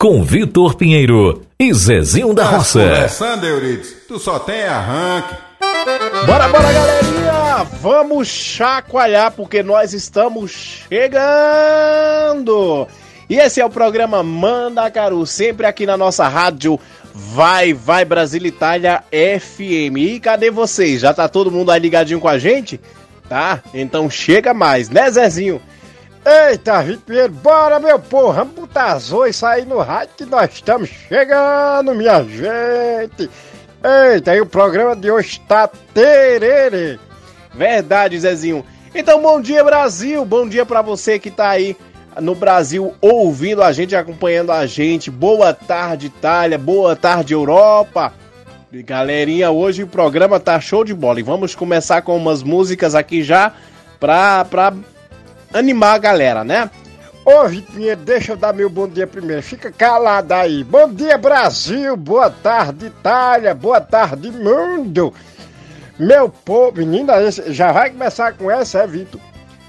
com Vitor Pinheiro e Zezinho da Roça. Começando, Euridice, tu só tem arranque. Bora, bora, galerinha! Vamos chacoalhar porque nós estamos chegando! E esse é o programa Manda Caru, sempre aqui na nossa rádio Vai, Vai Brasil Itália FM. E cadê vocês? Já tá todo mundo aí ligadinho com a gente? Tá? Então chega mais, né, Zezinho? Eita, Vitor, bora meu povo, vamos botar as oi sair no rádio que nós estamos chegando, minha gente. Eita, e o programa de hoje está tererê. Verdade, Zezinho. Então, bom dia, Brasil. Bom dia para você que tá aí no Brasil ouvindo a gente, acompanhando a gente. Boa tarde, Itália. Boa tarde, Europa. Galerinha, hoje o programa tá show de bola. E vamos começar com umas músicas aqui já pra, pra animar a galera, né? Ô, Vitinha, deixa eu dar meu bom dia primeiro. Fica calado aí. Bom dia, Brasil. Boa tarde, Itália. Boa tarde, mundo. Meu povo, menina, já vai começar com essa, é, Vitor?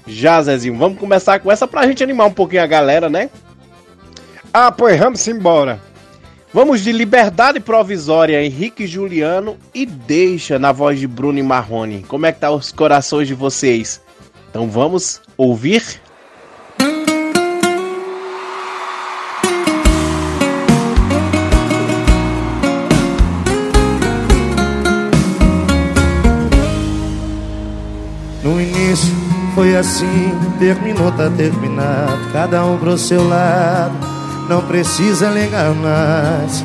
Já, Zezinho. Vamos começar com essa pra gente animar um pouquinho a galera, né? Ah, pois vamos embora. Vamos de Liberdade Provisória, Henrique Juliano e Deixa na voz de Bruno e Marrone. Como é que tá os corações de vocês? Então vamos ouvir No início foi assim, terminou, tá terminado. Cada um pro seu lado, não precisa ligar mais.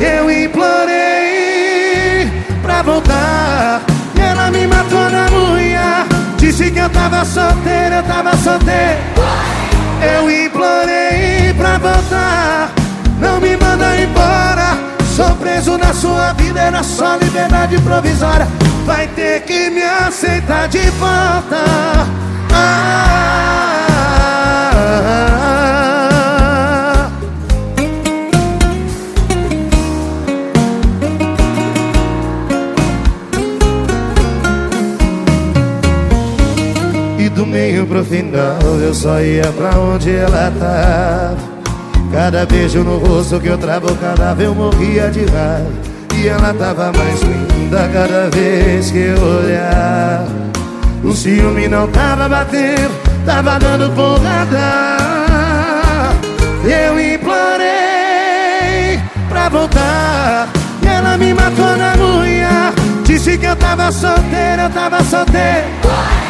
Eu implorei pra voltar. Ela me matou na unha. Disse que eu tava solteiro, eu tava solteiro. Eu implorei pra voltar. Não me manda embora. Sou preso na sua vida, era só liberdade provisória. Vai ter que me aceitar de volta. Ah, meio pro final Eu só ia pra onde ela tava Cada beijo no rosto que eu vez eu morria de raiva. E ela tava mais linda cada vez que eu olhava O ciúme não tava batendo Tava dando porrada. Eu implorei pra voltar. E ela me matou na unha. Disse que eu tava solteiro, eu tava solteiro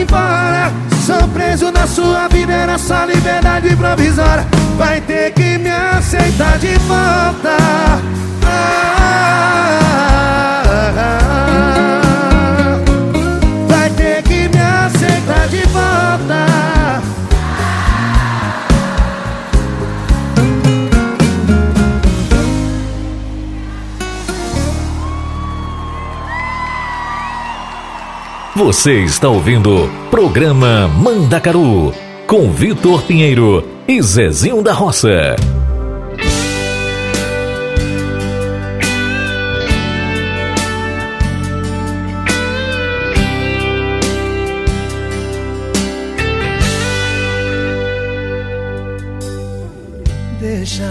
embora. Sou preso na sua vida Era só liberdade provisória. Vai ter que me aceitar de volta. Ah, Vai Você está ouvindo Programa Mandacaru com Vitor Pinheiro e Zezinho da Roça. Deixa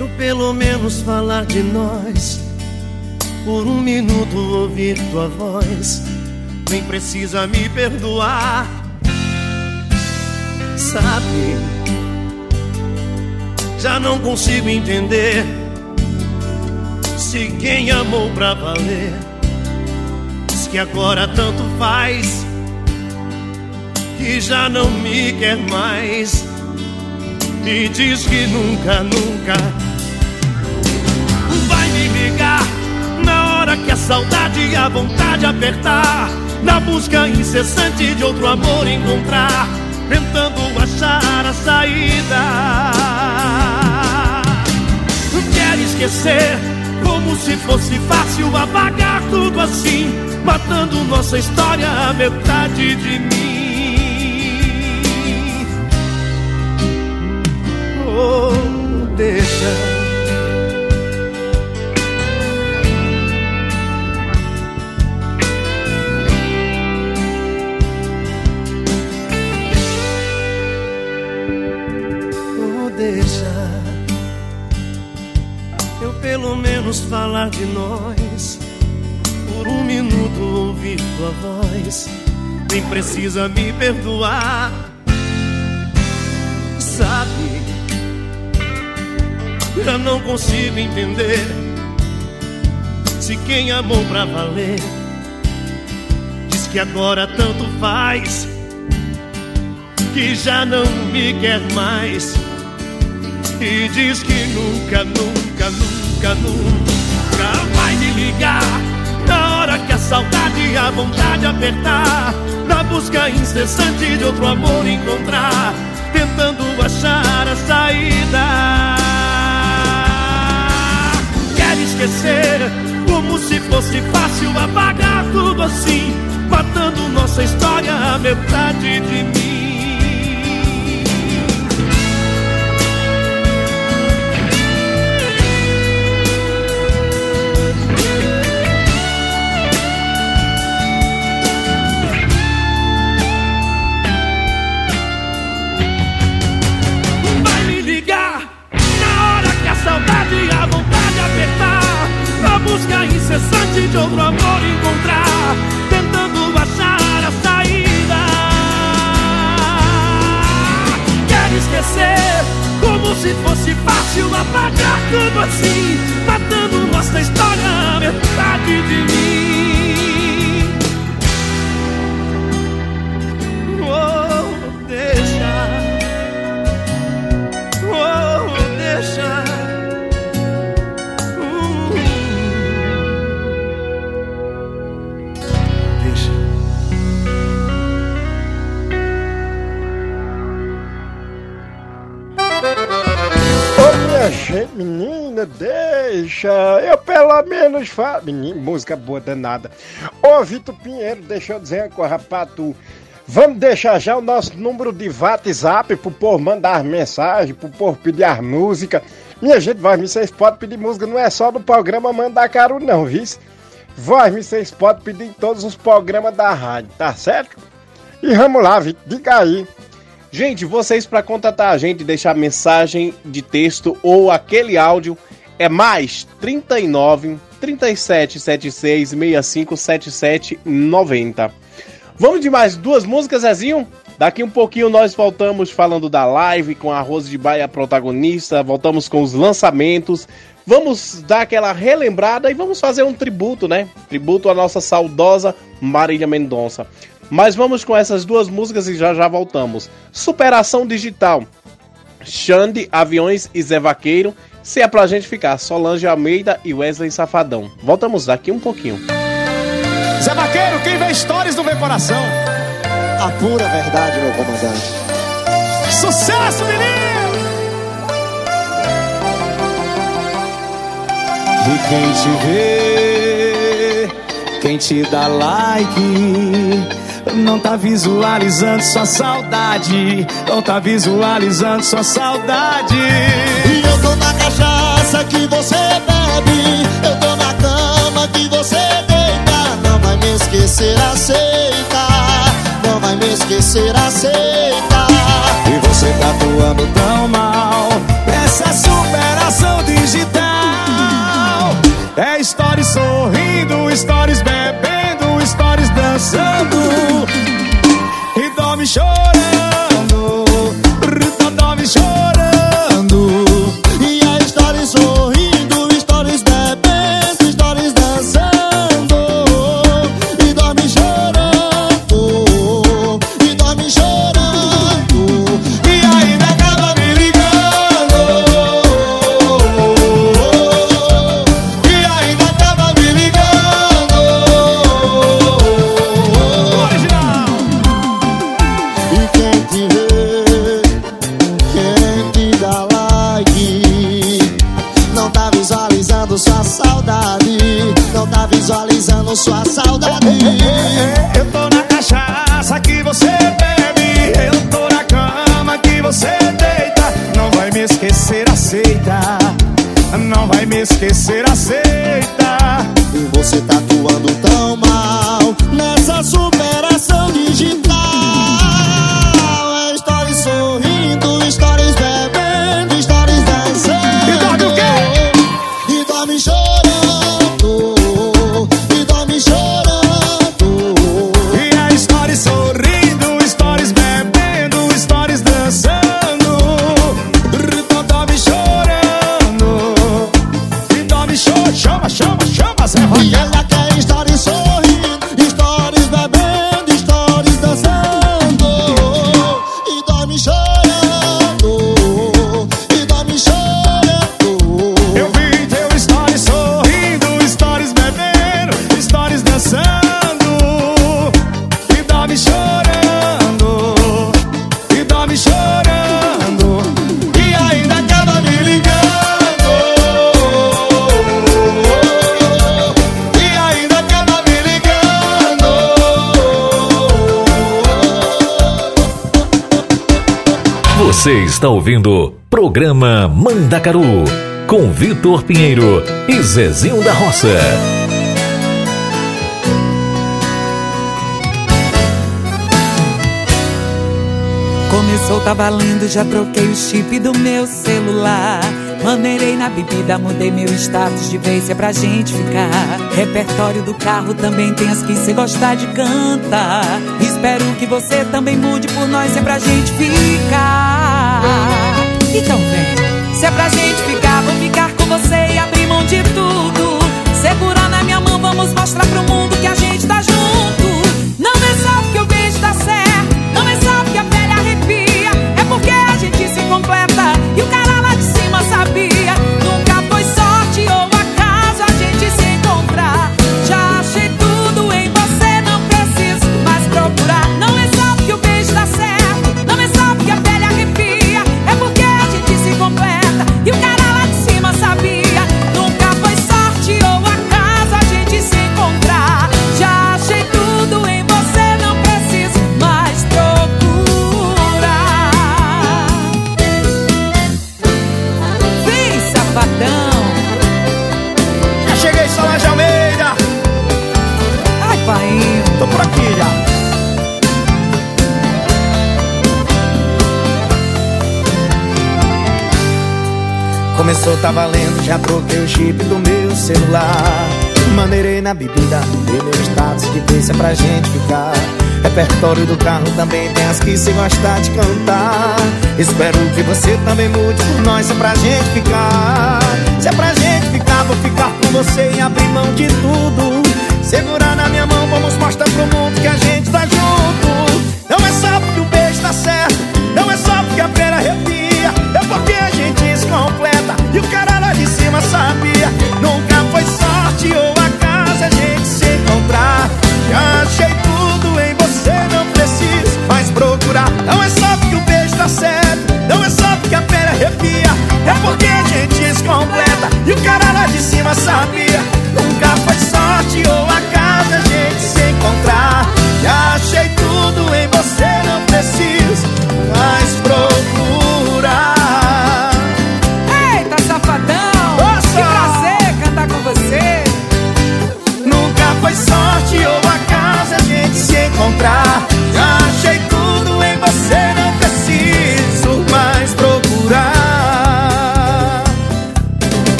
eu pelo menos falar de nós por um minuto ouvir tua voz. Nem precisa me perdoar. Sabe? Já não consigo entender. Se quem amou pra valer. Diz que agora tanto faz. Que já não me quer mais. E diz que nunca, nunca que a saudade e a vontade apertar. Na busca incessante de outro amor encontrar, tentando achar a saída. Quer esquecer como se fosse fácil apagar tudo assim, matando nossa história a metade de mim. Oh, deixa. Pelo menos falar de nós. Por um minuto ouvir tua voz. Nem precisa me perdoar. Sabe, já não consigo entender. Se quem amou pra valer diz que agora tanto faz. Que já não me quer mais. E diz que nunca, nunca, nunca nunca, nunca vai me ligar. Na hora que a saudade e a vontade apertar, na busca incessante de outro amor encontrar, tentando achar a saída. Quer esquecer, como se fosse fácil apagar tudo assim, matando nossa história a metade de mim. De outro amor encontrar, tentando achar a saída. Quer esquecer, como se fosse fácil apagar tudo assim, matando nossa história, metade de mim. Menina, deixa. Eu pelo menos falo. Menina, música boa danada. Ô, Vitor Pinheiro, deixa eu dizer uma coisa pra tu. Vamos deixar já o nosso número de WhatsApp pro povo mandar mensagem, pro povo pedir as músicas. Minha gente, vai, vocês podem pedir música, não é só no programa Mandar Caro, não, viu? Voz, vocês podem pedir em todos os programas da rádio, tá certo? E vamos lá, Vitor, diga aí. Gente, vocês para contatar a gente, deixar mensagem de texto ou aquele áudio é mais 39 37 76 65 77 90. Vamos de mais duas músicas, Zezinho? Daqui um pouquinho nós voltamos falando da live com a Rose de Baia protagonista, voltamos com os lançamentos, vamos dar aquela relembrada e vamos fazer um tributo, né? Tributo à nossa saudosa Marília Mendonça. Mas vamos com essas duas músicas e já já voltamos. Superação Digital. Xande, Aviões e Zé Vaqueiro. Se é pra gente ficar, Solange Almeida e Wesley Safadão. Voltamos daqui um pouquinho. Zé Vaqueiro, quem vê histórias não vê coração. A pura verdade, meu comandante. Sucesso, menino! E quem te vê, quem te dá like não tá visualizando sua saudade. Não tá visualizando sua saudade cachaça que você bebe. Eu tô na cama que você deita. Não vai me esquecer, aceita Não vai me esquecer, aceita E você tá voando tão mal. Essa superação digital. É stories sorrindo, stories está ouvindo Programa Mandacaru com Vitor Pinheiro e Zezinho da Roça. Começou, tá valendo, já troquei o chip do meu celular. Maneirei na bebida, mudei meu status de vez é pra gente ficar. Repertório do carro também tem as que cê gostar de cantar. Espero que você também mude por nós é pra gente ficar. Então vem, se é pra gente ficar, vou ficar com você e abrir mão de tudo. Segurar na minha mão, vamos mostrar pro mundo que a gente tá junto. Não é só porque o beijo dá certo, não é só porque a pele arrepia, é porque a gente se completa e o cara lá de cima sabia. Começou, tá valendo, já troquei o chip do meu celular. Maneirei na bebida, mudei meu status de vez é pra gente ficar. Repertório do carro também tem as que se gostar de cantar. Espero que você também mude por nós, se é pra gente ficar. Se é pra gente ficar, vou ficar com você e abrir mão de tudo. Segurar na minha mão, vamos mostrar pro mundo que a gente tá junto. Não é só porque o beijo tá certo, não é só porque a pele arrepia, é porque a gente e o cara lá de cima sabia. Nunca foi sorte ou acaso a gente se encontrar. Já achei tudo em você, não preciso mais procurar. Não é só porque o beijo tá certo, não é só porque a pele arrepia, é porque a gente se completa e o cara lá de cima sabia. Nunca foi sorte ou acaso a gente se encontrar. Já achei tudo em você, não preciso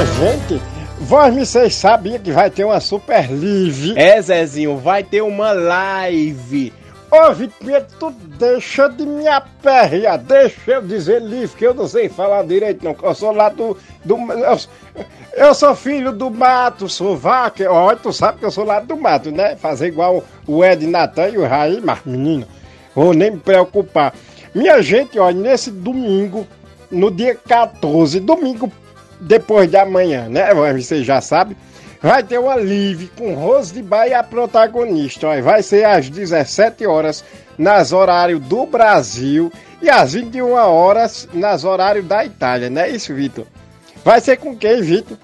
Minha gente, vós me vocês sabiam que vai ter uma super live. É, Zezinho, vai ter uma live. Ô, Vitor, tu deixa de me aperrear, deixa eu dizer live, que eu não sei falar direito não, eu sou lá do... do eu, eu sou filho do mato, sou vaca, ó, tu sabe que eu sou lá do mato, né? Fazer igual o Ed Natan e o Raí, mas menino, vou nem me preocupar. Minha gente, ó, nesse domingo, no dia 14, domingo depois de amanhã, né? Você já sabe. Vai ter uma live com Rose de Baia a protagonista. Vai ser às 17 horas, nas horários do Brasil. e às 21 horas nas horários da Itália, não é isso, Vitor? Vai ser com quem, Vitor?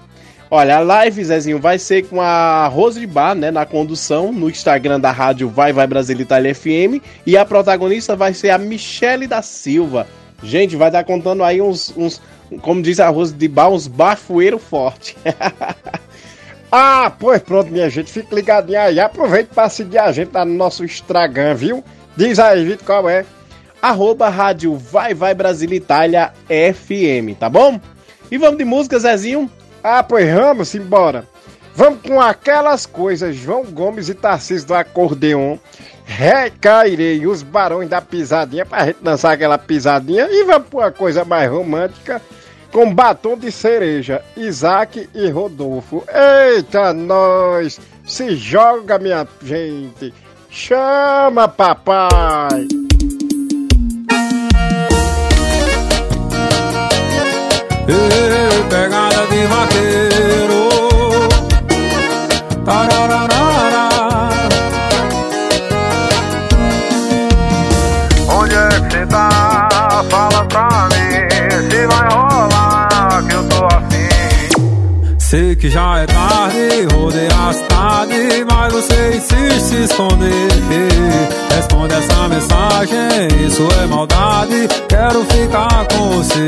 Olha, a live, Zezinho, vai ser com a Rose de Bar, né, na condução, no Instagram da rádio Vai Vai Brasil Itália FM, e a protagonista vai ser a Michele da Silva. Gente, vai estar contando aí uns, uns como diz a Rose de Bar, uns forte. ah, pois pronto, minha gente, fique ligadinho aí. Aproveite para seguir a gente lá no nosso Instagram, viu? Diz aí, Vitor, qual é? Arroba rádio Vai Vai Brasil Itália FM, tá bom? E vamos de música, Zezinho? Ah, pois vamos embora. Vamos com aquelas coisas, João Gomes e Tarcísio do Acordeon. Recairei os barões da pisadinha pra gente dançar aquela pisadinha e vamos pra uma coisa mais romântica com batom de cereja, Isaac e Rodolfo. Eita, nós! Se joga, minha gente! Chama, papai! Ei, pegada de vaqueiro que já é tarde, rodei a cidade Mas você insiste se esconder. Responde essa mensagem, isso é maldade Quero ficar com você.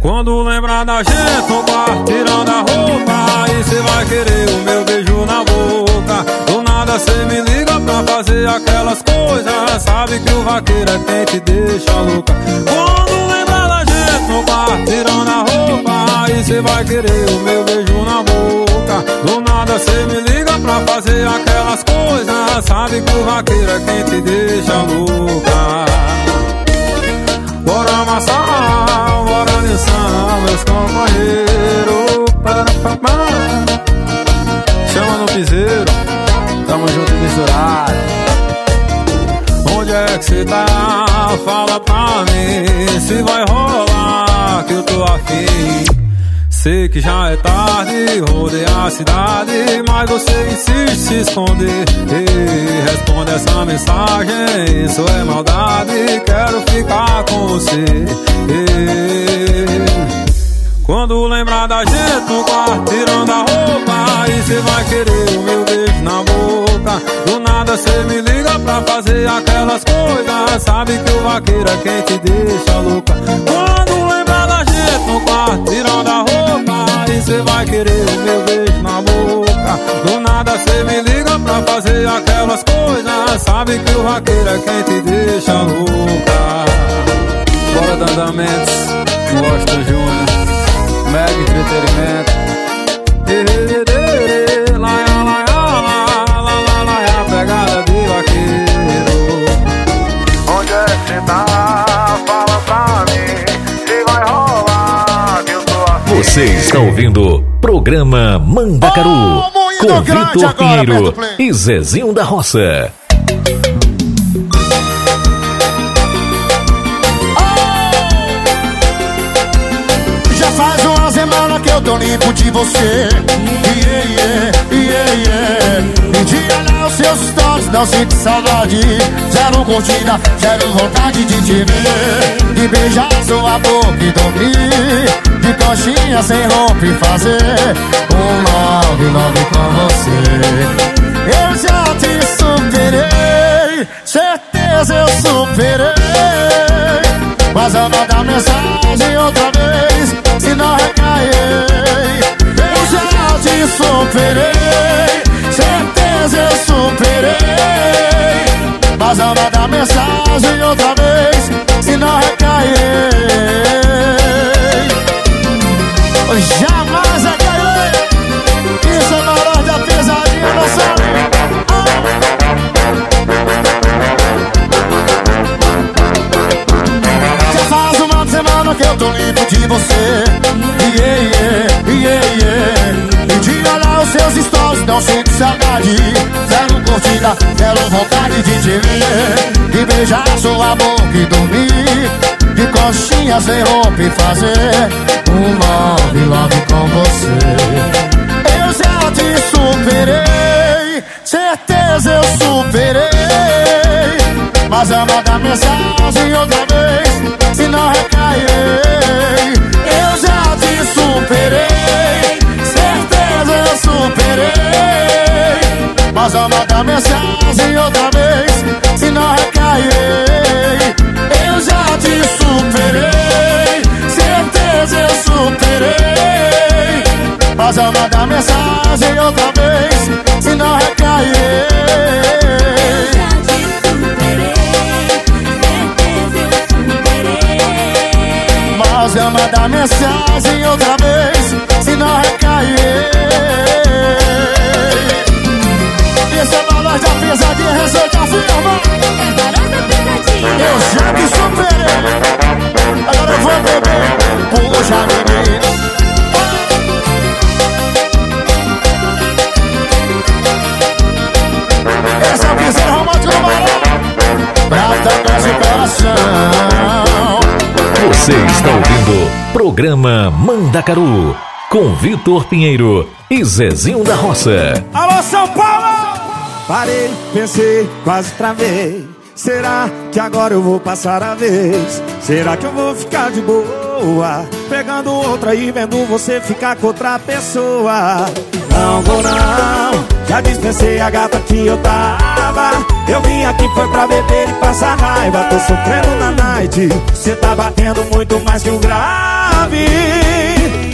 Quando lembrar da gente no quarto tirando a roupa Aí cê vai querer o meu beijo na boca. Do nada cê me liga pra fazer aquelas coisas Sabe que o vaqueiro é quem te deixa louca. Quando lembrar no quarto tirando a roupa. Aí cê vai querer o meu beijo na boca. Do nada cê me liga pra fazer aquelas coisas. Sabe que o vaqueiro é quem te deixa louca. Bora amassar, bora dançar, meus companheiros. Para. Chama no piseiro, tamo junto e misturado Onde é que cê tá? Fala pra mim Se vai rolar que eu tô afim Sei que já é tarde, rodei a cidade, mas você insiste se esconder. Responde essa mensagem, isso é maldade, quero ficar com você. Quando lembrar da gente no quarto tirando a roupa, aí cê vai querer o meu beijo na boca. Do nada cê me liga pra fazer aquelas coisas, sabe que o vaqueiro é quem te deixa louca. Quando lembrar da gente no quarto tirando a roupa, aí cê vai querer o meu beijo na boca. Do nada cê me liga pra fazer aquelas coisas, sabe que o vaqueiro é quem te deixa louca. Bora Dandamentos, Washington Júnior, Mega Entretenimento. Pegada de vaqueiro. Onde é que cê tá? Fala pra mim, se vai rolar que eu tô afim. Você está ouvindo Programa Mandacaru Oh, com Vitor Pinheiro e Zezinho da Roça. Tô limpo de você. Yeah, yeah, yeah, yeah. E de olhar os seus stories não sinto saudade. Zero curtida, zero vontade de te ver. De beijar sua boca e dormir. De coxinha sem roupa e fazer Um love, love com você. Eu já te superei Certeza eu superei. Mas eu mandar mensagem outra vez não Eu já te superei Certeza eu superei. Mas eu mandar mensagem outra vez Se não recair. Jamais não sinto saudade. Zero curtida, zero vontade de te ver. De beijar sua boca e dormir. De coxinha sem roupa e fazer Um love, love com você. Eu já te superei Certeza eu superei. Mas eu mando mensagem outra vez Se não recairei. Eu já te superei eu superei. Mas eu mando mensagem outra vez Se não recairei. Eu já te superei Certeza eu superei. Mas eu mando mensagem outra vez Se não recairei. Mas eu mandar mensagem outra vez Se não recair Esse é valor da pesadinha Receita firma Eu já te superei. Agora eu vou beber Puxa menina Essa é piseira romântica do Marão Pra tocar esse coração. Você está ouvindo Programa Mandacaru com Vitor Pinheiro e Zezinho da Roça. Alô, São Paulo! Parei, pensei, quase travei. Será que agora eu vou passar a vez? Será que eu vou ficar de boa? Pegando outra e vendo você ficar com outra pessoa. Não vou não, já dispensei a gata que eu tava. Eu vim aqui foi pra beber e passar raiva. Tô sofrendo na night, cê tá batendo muito mais que o grave.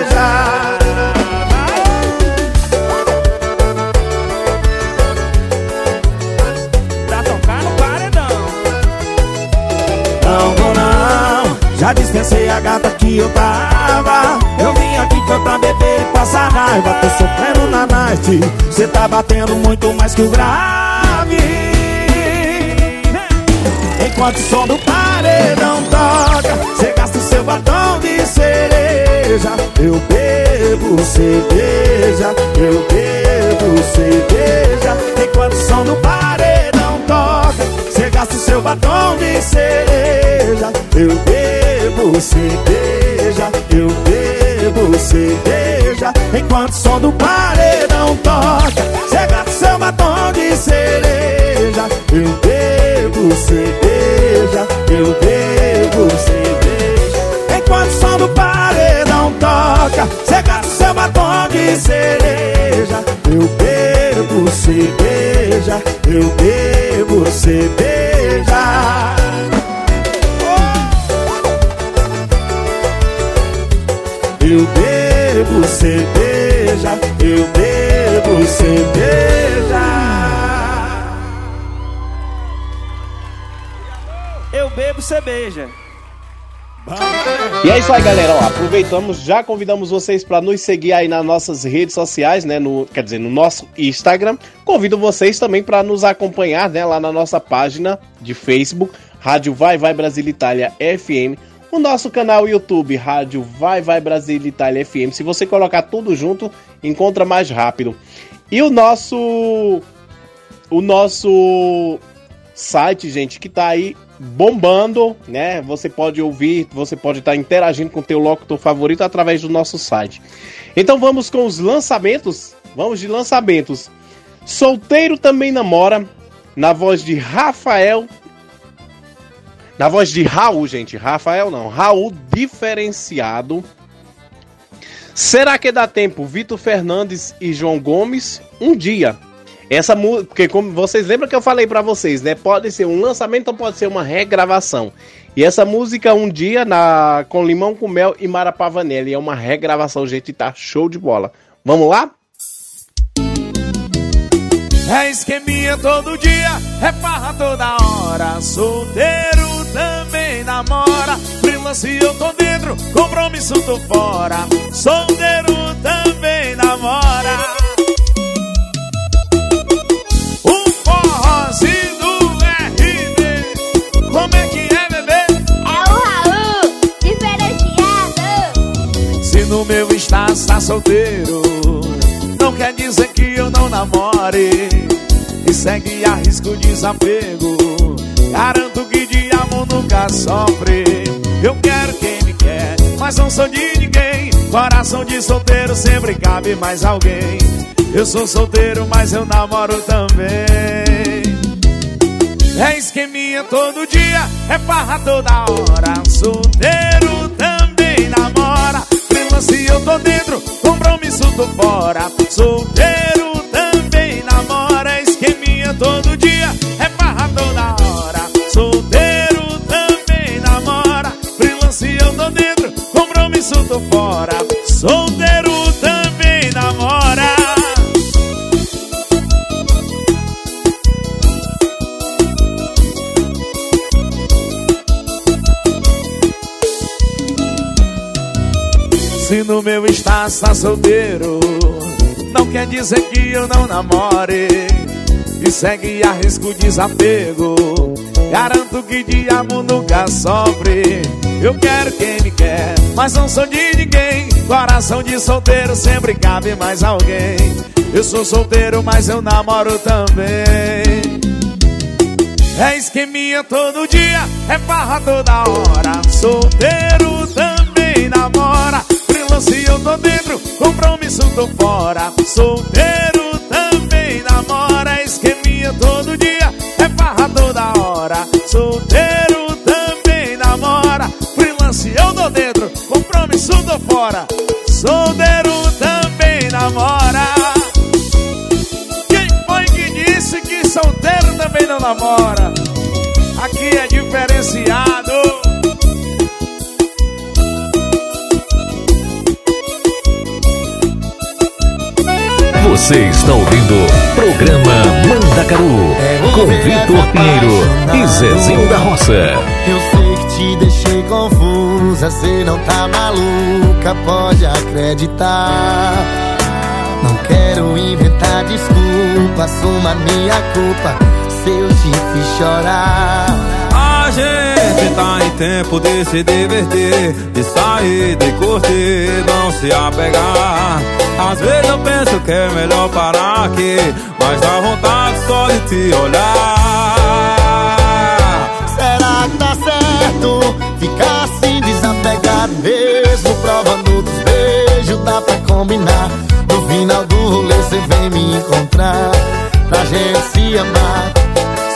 Dispensei a gata que eu tava. Eu vim aqui foi pra beber e passar raiva. Tô sofrendo na night, cê tá batendo muito mais que o grave. Enquanto o som do paredão toca, cê gasta o seu batom de cereja. Eu bebo cerveja, eu bebo cerveja. Enquanto o som do paredão cê gasta o seu batom de cereja. Eu bebo cerveja, eu bebo cerveja. Enquanto o som do paredão toca, cê gasta seu batom de cereja. Eu bebo cerveja, eu bebo cerveja. Bebo cerveja. E é isso aí, galera. Ó, aproveitamos, já convidamos vocês para nos seguir aí nas nossas redes sociais, né? No, quer dizer, no nosso Instagram. Convido vocês também para nos acompanhar, né? Lá na nossa página de Facebook, Rádio Vai Vai Brasil Itália FM. O nosso canal YouTube, Rádio Vai Vai Brasil Itália FM. Se você colocar tudo junto, encontra mais rápido. E o nosso o nosso site, gente, que tá aí bombando, né? Você pode ouvir, você pode estar interagindo com o teu locutor favorito através do nosso site. Então vamos com os lançamentos. Vamos de lançamentos. Solteiro também namora, na voz de Rafael. Na voz de Raul, gente. Rafael não. Raul diferenciado. Será que dá tempo? Vitor Fernandes e João Gomes. Um dia. Essa música, porque como vocês lembram que eu falei para vocês, né? Pode ser um lançamento ou pode ser uma regravação. E essa música um dia na com limão com mel e Mara Pavanelli é uma regravação, gente, tá show de bola. Vamos lá? É esqueminha todo dia, é farra toda hora. Solteiro também namora. Freelance eu tô dentro, compromisso tô fora. Solteiro também namora. No meu estado solteiro. Não quer dizer que eu não namore. E segue a risco desapego. Garanto que de amor nunca sofre. Eu quero quem me quer Mas não sou de ninguém. Coração de solteiro sempre cabe mais alguém. Eu sou solteiro, mas eu namoro também. É esqueminha todo dia É farra toda hora. Solteiro se eu tô dentro, compromisso tô fora. Solteiro também namora Esqueminha todo dia, é farra toda hora. Solteiro também namora Freelance eu tô dentro, compromisso tô fora. Solteiro Se no meu estado está solteiro Não quer dizer que eu não namore. E segue a risco desapego Garanto que de amor nunca sofre. Eu quero quem me quer Mas não sou de ninguém. Coração de solteiro sempre cabe mais alguém. Eu sou solteiro mas eu namoro também. É esqueminha todo dia É farra toda hora. Solteiro também namora se eu tô dentro, compromisso tô fora. Solteiro também namora Esqueminha todo dia, é farra toda hora. Solteiro também namora Freelance eu tô dentro, compromisso tô fora. Solteiro também namora. Quem foi que disse que solteiro também não namora? Aqui é diferenciado Você está ouvindo programa Mandacaru com Vitor Pinheiro e Zezinho da Roça. Eu sei que te deixei confusa, cê não tá maluca, pode acreditar. Não quero inventar desculpa, assuma minha culpa se eu te fiz chorar. Gente tá em tempo de se divertir, de sair, de curtir, não se apegar. Às vezes eu penso que é melhor parar aqui, mas dá vontade só de te olhar. Será que tá certo ficar assim desapegado mesmo, provando outros beijos, dá pra combinar. No final do rolê você vem me encontrar, pra gente se amar.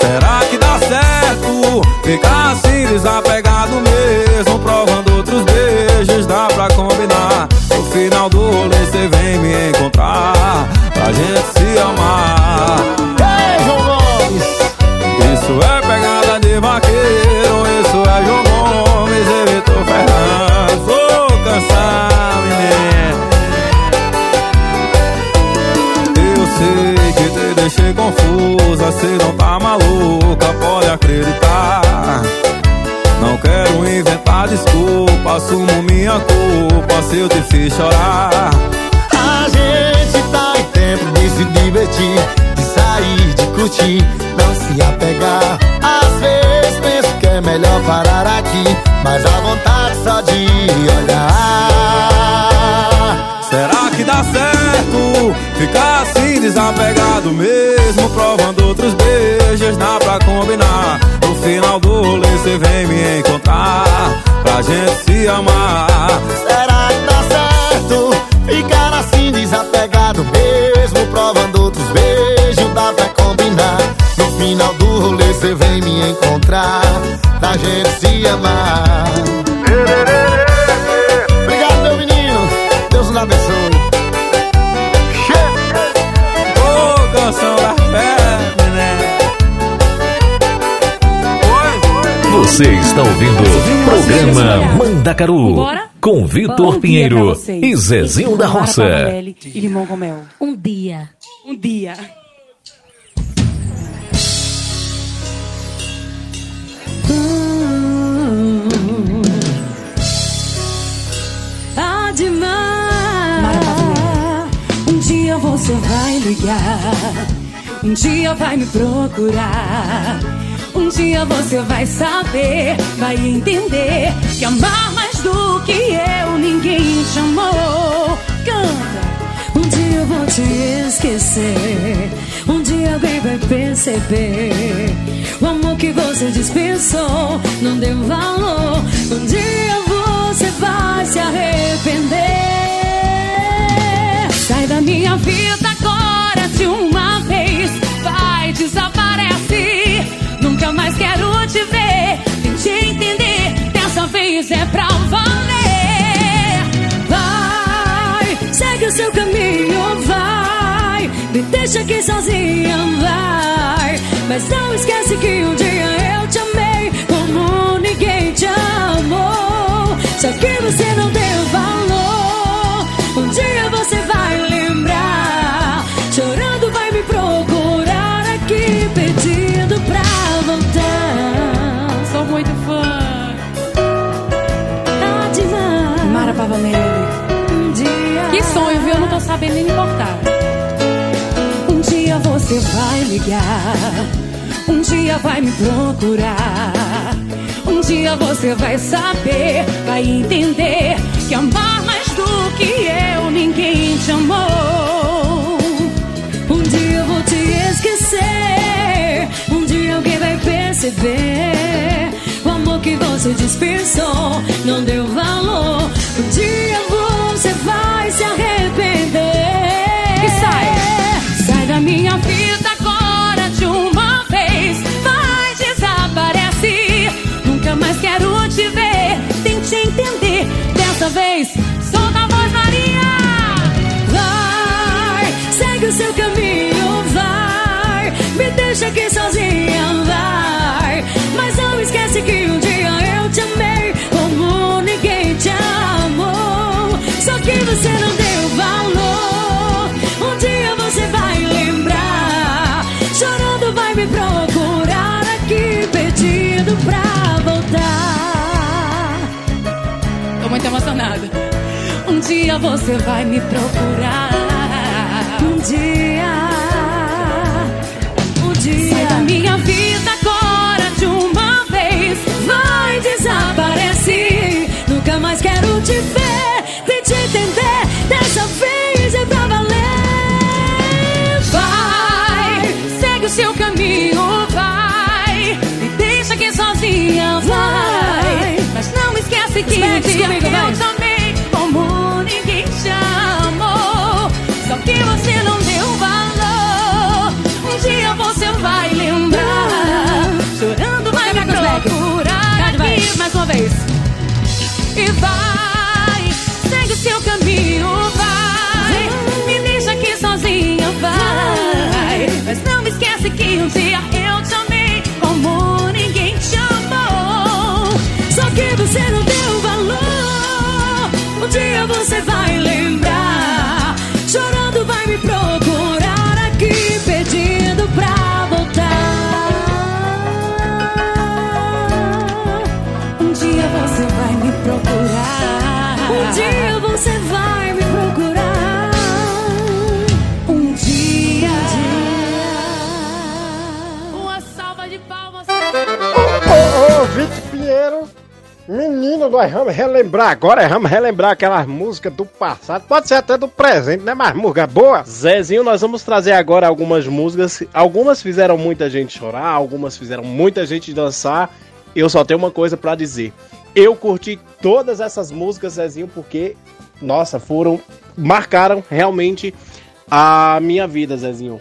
Será que dá certo ficar assim desapegado mesmo, provando outros beijos, dá pra combinar. No final do rolê você vem me encontrar Pra gente se amar. Ei, João Gomes! Isso é pegada de vaqueiro Isso é João Gomes e Vitor Fernandes Vou cansar, menino. Eu sei que te deixei confusa Cê não tá maluca, pode acreditar não quero inventar desculpa, assumo minha culpa se eu te fiz chorar. A gente tá em tempo de se divertir, de sair, de curtir, não se apegar. Às vezes penso que é melhor parar aqui, mas a vontade só de olhar. Será que dá certo ficar assim desapegado mesmo, provando outros beijos, dá pra combinar? No final do rolê você vem me encontrar Pra gente se amar. Será que dá certo? Ficar assim desapegado mesmo Provando outros beijos Dá pra combinar. No final do rolê você vem me encontrar Pra gente se amar Você está ouvindo o programa Mandacaru com Vitor Pinheiro e Zezinho da Roça. E limão com mel. Um dia. Um dia. Tá demais. Um dia você vai ligar. Um dia vai me procurar. Um dia você vai saber, vai entender que amar mais do que eu ninguém chamou. Canta. esquecer. Um dia alguém vai perceber. O amor que você dispensou não deu valor. Um dia você vai se arrepender. Sai da minha vida agora de uma É pra valer. Vai, segue o seu caminho, vai. Me deixa aqui sozinha, vai. Mas não esquece que um dia eu te amei como ninguém te amou. Só que você não deu sabendo nem importar. Um dia você vai ligar, um dia vai me procurar. Um dia você vai saber, vai entender que amar mais do que eu ninguém te amou. Um dia eu vou te esquecer, um dia alguém vai perceber. O amor que você dispensou não deu valor. Um dia você vai se arrepender. Dessa vez, solta a voz, Maria. Vai, segue o seu caminho, vai. Me deixa aqui sozinha, vai. Mas não esquece que um Um dia você vai me procurar. Um dia. Um dia. Sai da minha vida agora de uma vez. Vai, desaparece. Nunca mais quero te ver. Tente entender. Dessa vez é pra valer. Vai, segue o seu caminho. Dia comigo, eu vai. também como ninguém te amou. Só que você não deu valor. Um dia você vai lembrar. Chorando vai me Vai, Beck. procurar aqui mais uma vez. E vai, você vai menino, nós vamos relembrar agora, vamos relembrar aquelas músicas do passado, pode ser até do presente, né? Mas música boa. Zezinho, nós vamos trazer agora algumas músicas. Algumas fizeram muita gente chorar, algumas fizeram muita gente dançar. Eu só tenho uma coisa pra dizer. Eu curti todas essas músicas, Zezinho, porque, nossa, foram. marcaram realmente a minha vida, Zezinho.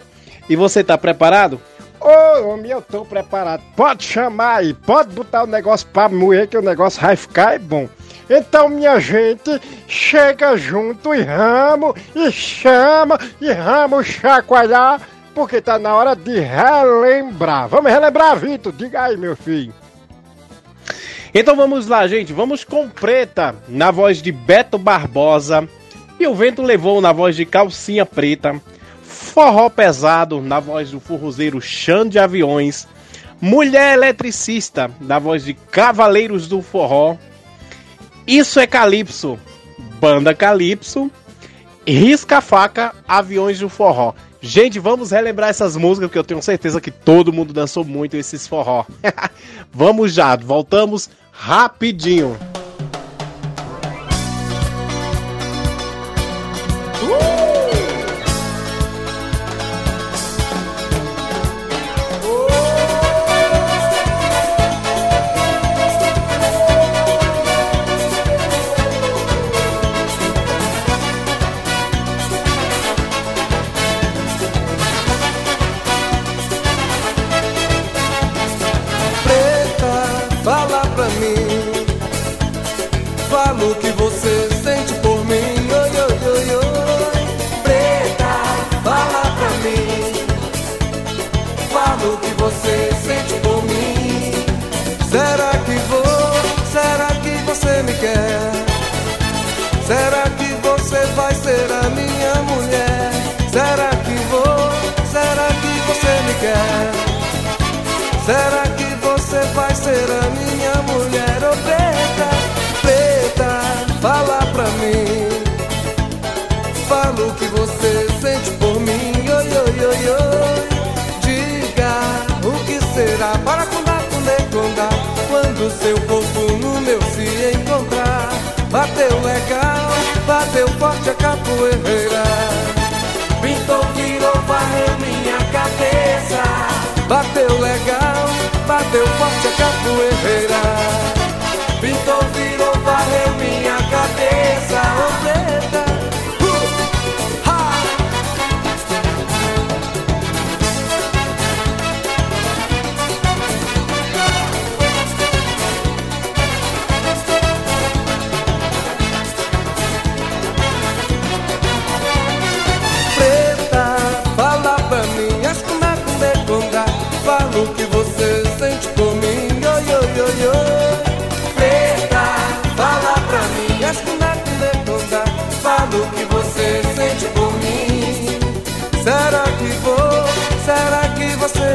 E você tá preparado? Ô, homem, eu tô preparado. Pode chamar aí, pode botar o negócio pra moer que o negócio vai ficar bom. Então, minha gente, chega junto e ramo, e chama, e ramo chacoalhar, porque tá na hora de relembrar. Vamos relembrar, Vitor? Diga aí, meu filho. Então vamos lá, gente. Vamos com Preta, na voz de Beto Barbosa. E o Vento Levou, na voz de Calcinha Preta. Forró Pesado, na voz do forrozeiro Xande de Aviões. Mulher Eletricista, na voz de Cavaleiros do Forró. Isso é Calypso, Banda Calypso. Risca Faca, Aviões do Forró. Gente, vamos relembrar essas músicas, porque eu tenho certeza que todo mundo dançou muito esses forró. vamos já, voltamos rapidinho.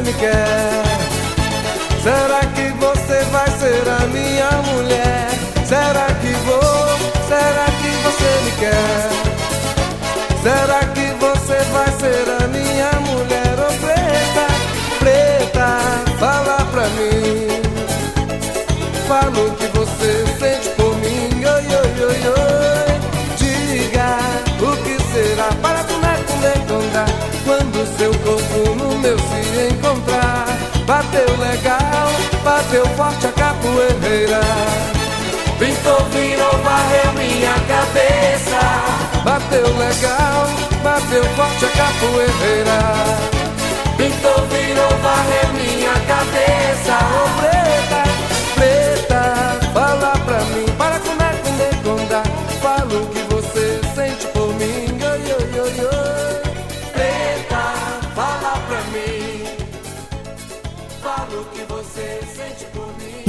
Me quer? Será que você vai ser a minha mulher? Será que vou, será que você me quer? Será que você vai ser a minha mulher? Ô preta, preta, fala pra mim. Fala o que você sente por mim. Oi, oi, oi, oi. Diga o que será Quando seu corpo no meu se encontrar. Bateu legal, bateu forte a capoeira. Pintou, virou, varreu minha cabeça Bateu legal, bateu forte a capoeira Pintou, virou, varreu minha cabeça preta, preta,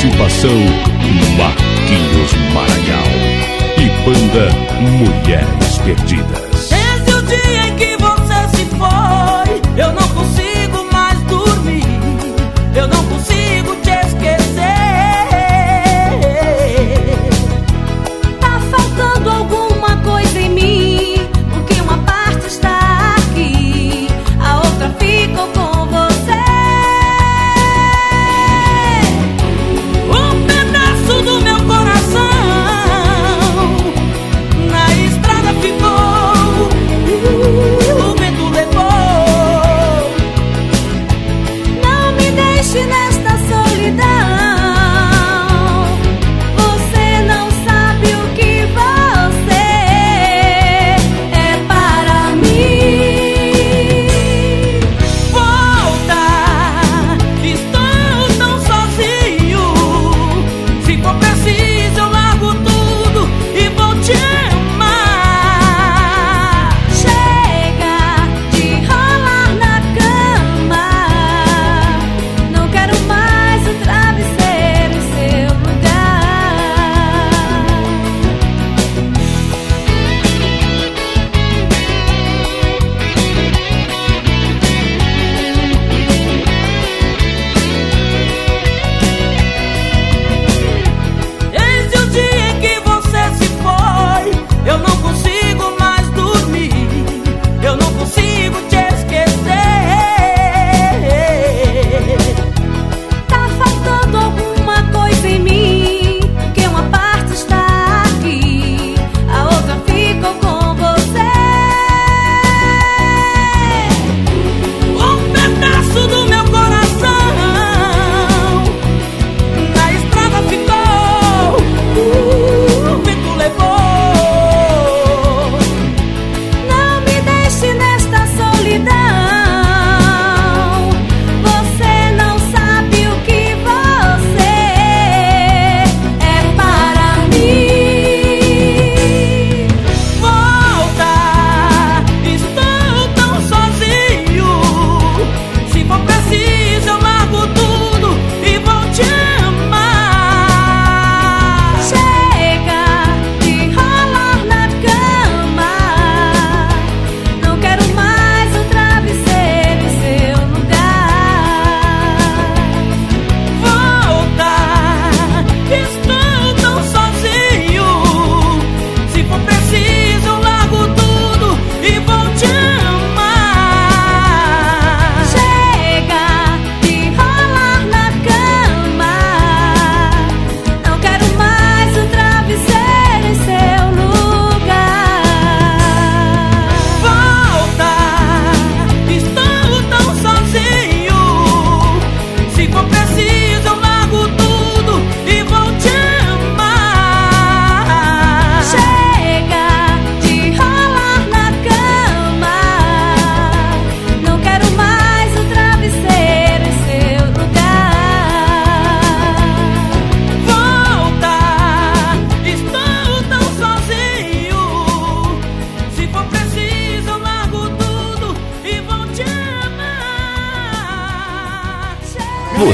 Participação Marquinhos Maranhão e banda Mulheres Perdidas.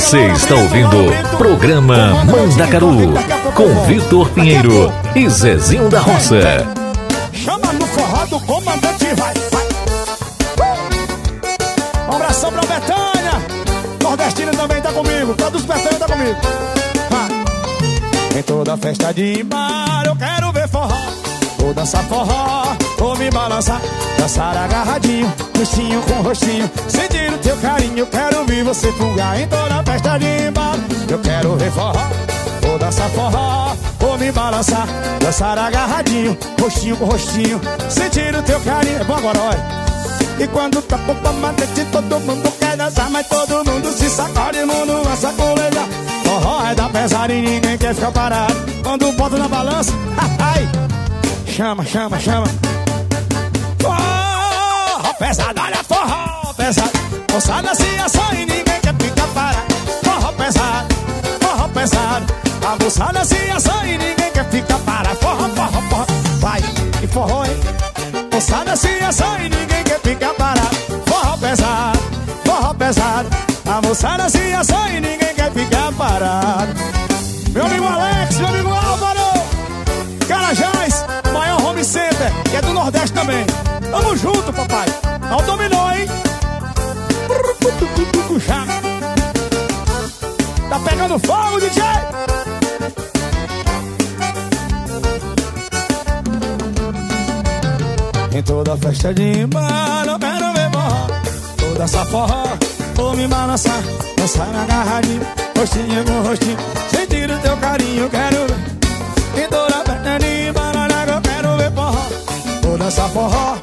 Você está ouvindo programa Mandacaru com Vitor Pinheiro e Zezinho da Roça. Chama no forró do comandante, vai, vai. Um abração pra Betânia. Nordestina também tá comigo. Todos os Betânia tá comigo. Em toda festa de bar eu quero ver forró. Vou dançar forró, vou me balançar. Dançar agarradinho, rostinho com rostinho. Sentir carinho, quero ver você fungar. Em toda festa de bar eu quero ver forró. Vou dançar forró, vou me balançar Dançar agarradinho, rostinho com rostinho Sentir o teu carinho, é bom agora, olha E quando tá pouco matete, todo mundo quer dançar Mas todo mundo se sacode, mundo vai sacolejar Forró é da pesada e ninguém quer ficar parado Quando bota na balança, ai Chama, chama, chama Moçada se assou e ninguém quer ficar parado. Forró pesado, forró pesado. A moçada se assou e ninguém quer ficar parado. Forró, forró, forró, vai e forró, hein? Moçada se assou e ninguém quer ficar parado. Forró pesado, forró pesado. A moçada se assou e ninguém quer ficar parado. Meu amigo Alex, meu amigo Álvaro. Carajás, maior home center Que é do Nordeste também. Tamo junto, papai. Não dominou, hein pegando fogo, DJ? Em toda festa de bar eu quero ver forró. Toda essa forró, vou me balançar. Dançar agarradinho, rostinho com rostinho. Sentir o teu carinho, quero ver. Em toda festa de bar eu quero ver forró. Toda essa forró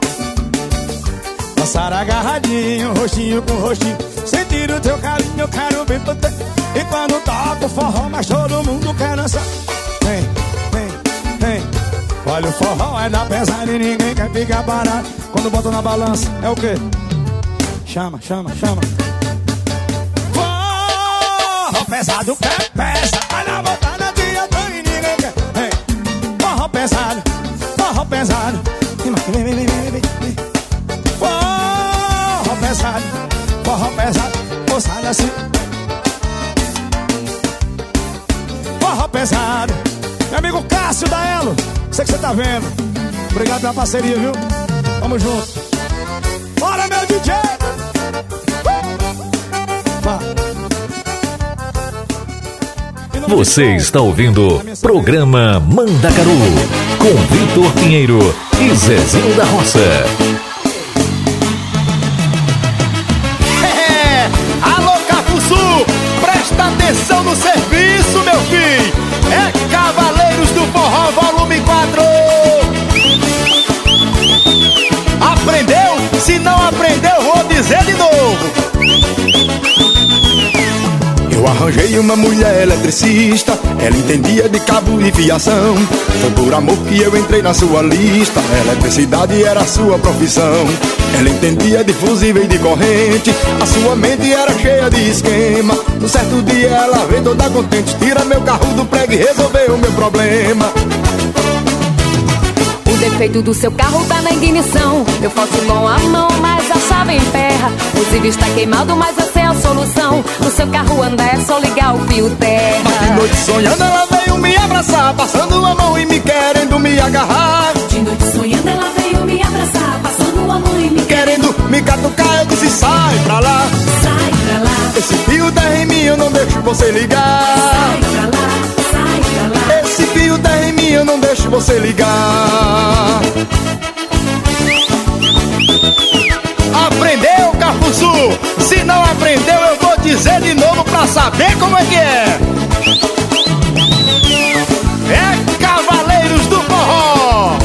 Dançar agarradinho, rostinho com rostinho. Sentir o teu carinho, eu quero ver E quando toco forró, mas todo mundo quer dançar. Vem, vem, vem. Olha o forró, é da pesada e ninguém quer ficar parado. Quando bota na balança, é o quê? Chama, chama, chama. Forró pesado, pé pesa. Vai na botada de e ninguém quer. Vem, forró pesado, forró pesado. Vem, vem, vem, vem tá vendo? Obrigado pela parceria, viu? Tamo junto. Bora, meu DJ Você está ouvindo programa Mandacaru com Vitor Pinheiro e Zezinho da Roça. Arranjei uma mulher eletricista, ela entendia de cabo e fiação. Foi por amor que eu entrei na sua lista, eletricidade era a sua profissão. Ela entendia de fusível e de corrente, a sua mente era cheia de esquema. Um certo dia ela veio toda contente, tira meu carro do prego e resolveu o meu problema. O defeito do seu carro tá na ignição. Eu faço com a mão, mas a chave emperra. O está queimado, mas a solução. O seu carro anda, é só ligar o fio terra. De noite sonhando ela veio me abraçar, passando a mão e me querendo me agarrar. De noite sonhando ela veio me abraçar, passando a mão e me Querendo me catucar, eu disse sai pra lá. Sai pra lá, Esse fio tá em mim, eu não deixo você ligar. sai pra lá, sai pra lá. Esse fio tá em mim, eu não deixo você ligar. Se não aprendeu, eu vou dizer de novo pra saber como é que é. É Cavaleiros do Forró.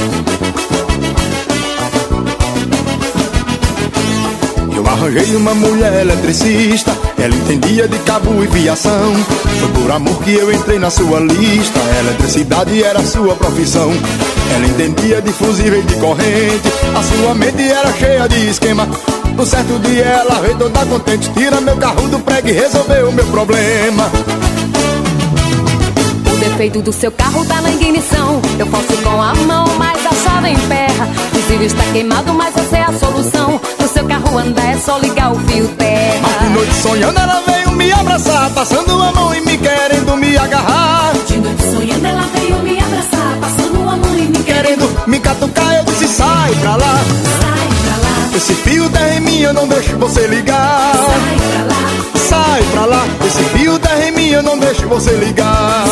Eu arranjei uma mulher eletricista, ela entendia de cabo e fiação. Foi por amor que eu entrei na sua lista, eletricidade era a sua profissão. Ela entendia de fusível e de corrente, a sua mente era cheia de esquema. Um certo dia ela veio toda contente, tira meu carro do prego e resolveu o meu problema. O defeito do seu carro tá na ignição. Eu faço com a mão, mas a chave em pé. O fio está queimado, mas essa é a solução. No seu carro andar é só ligar o fio terra. De noite sonhando ela veio me abraçar Passando a mão e me querendo me agarrar De noite sonhando ela veio me abraçar, passando a mão e me Querendo me catucar eu disse sai pra lá Sai pra lá, Esse fio terra em mim eu não deixo você ligar sai pra lá, Sai pra lá Esse fio terra em mim eu não deixo você ligar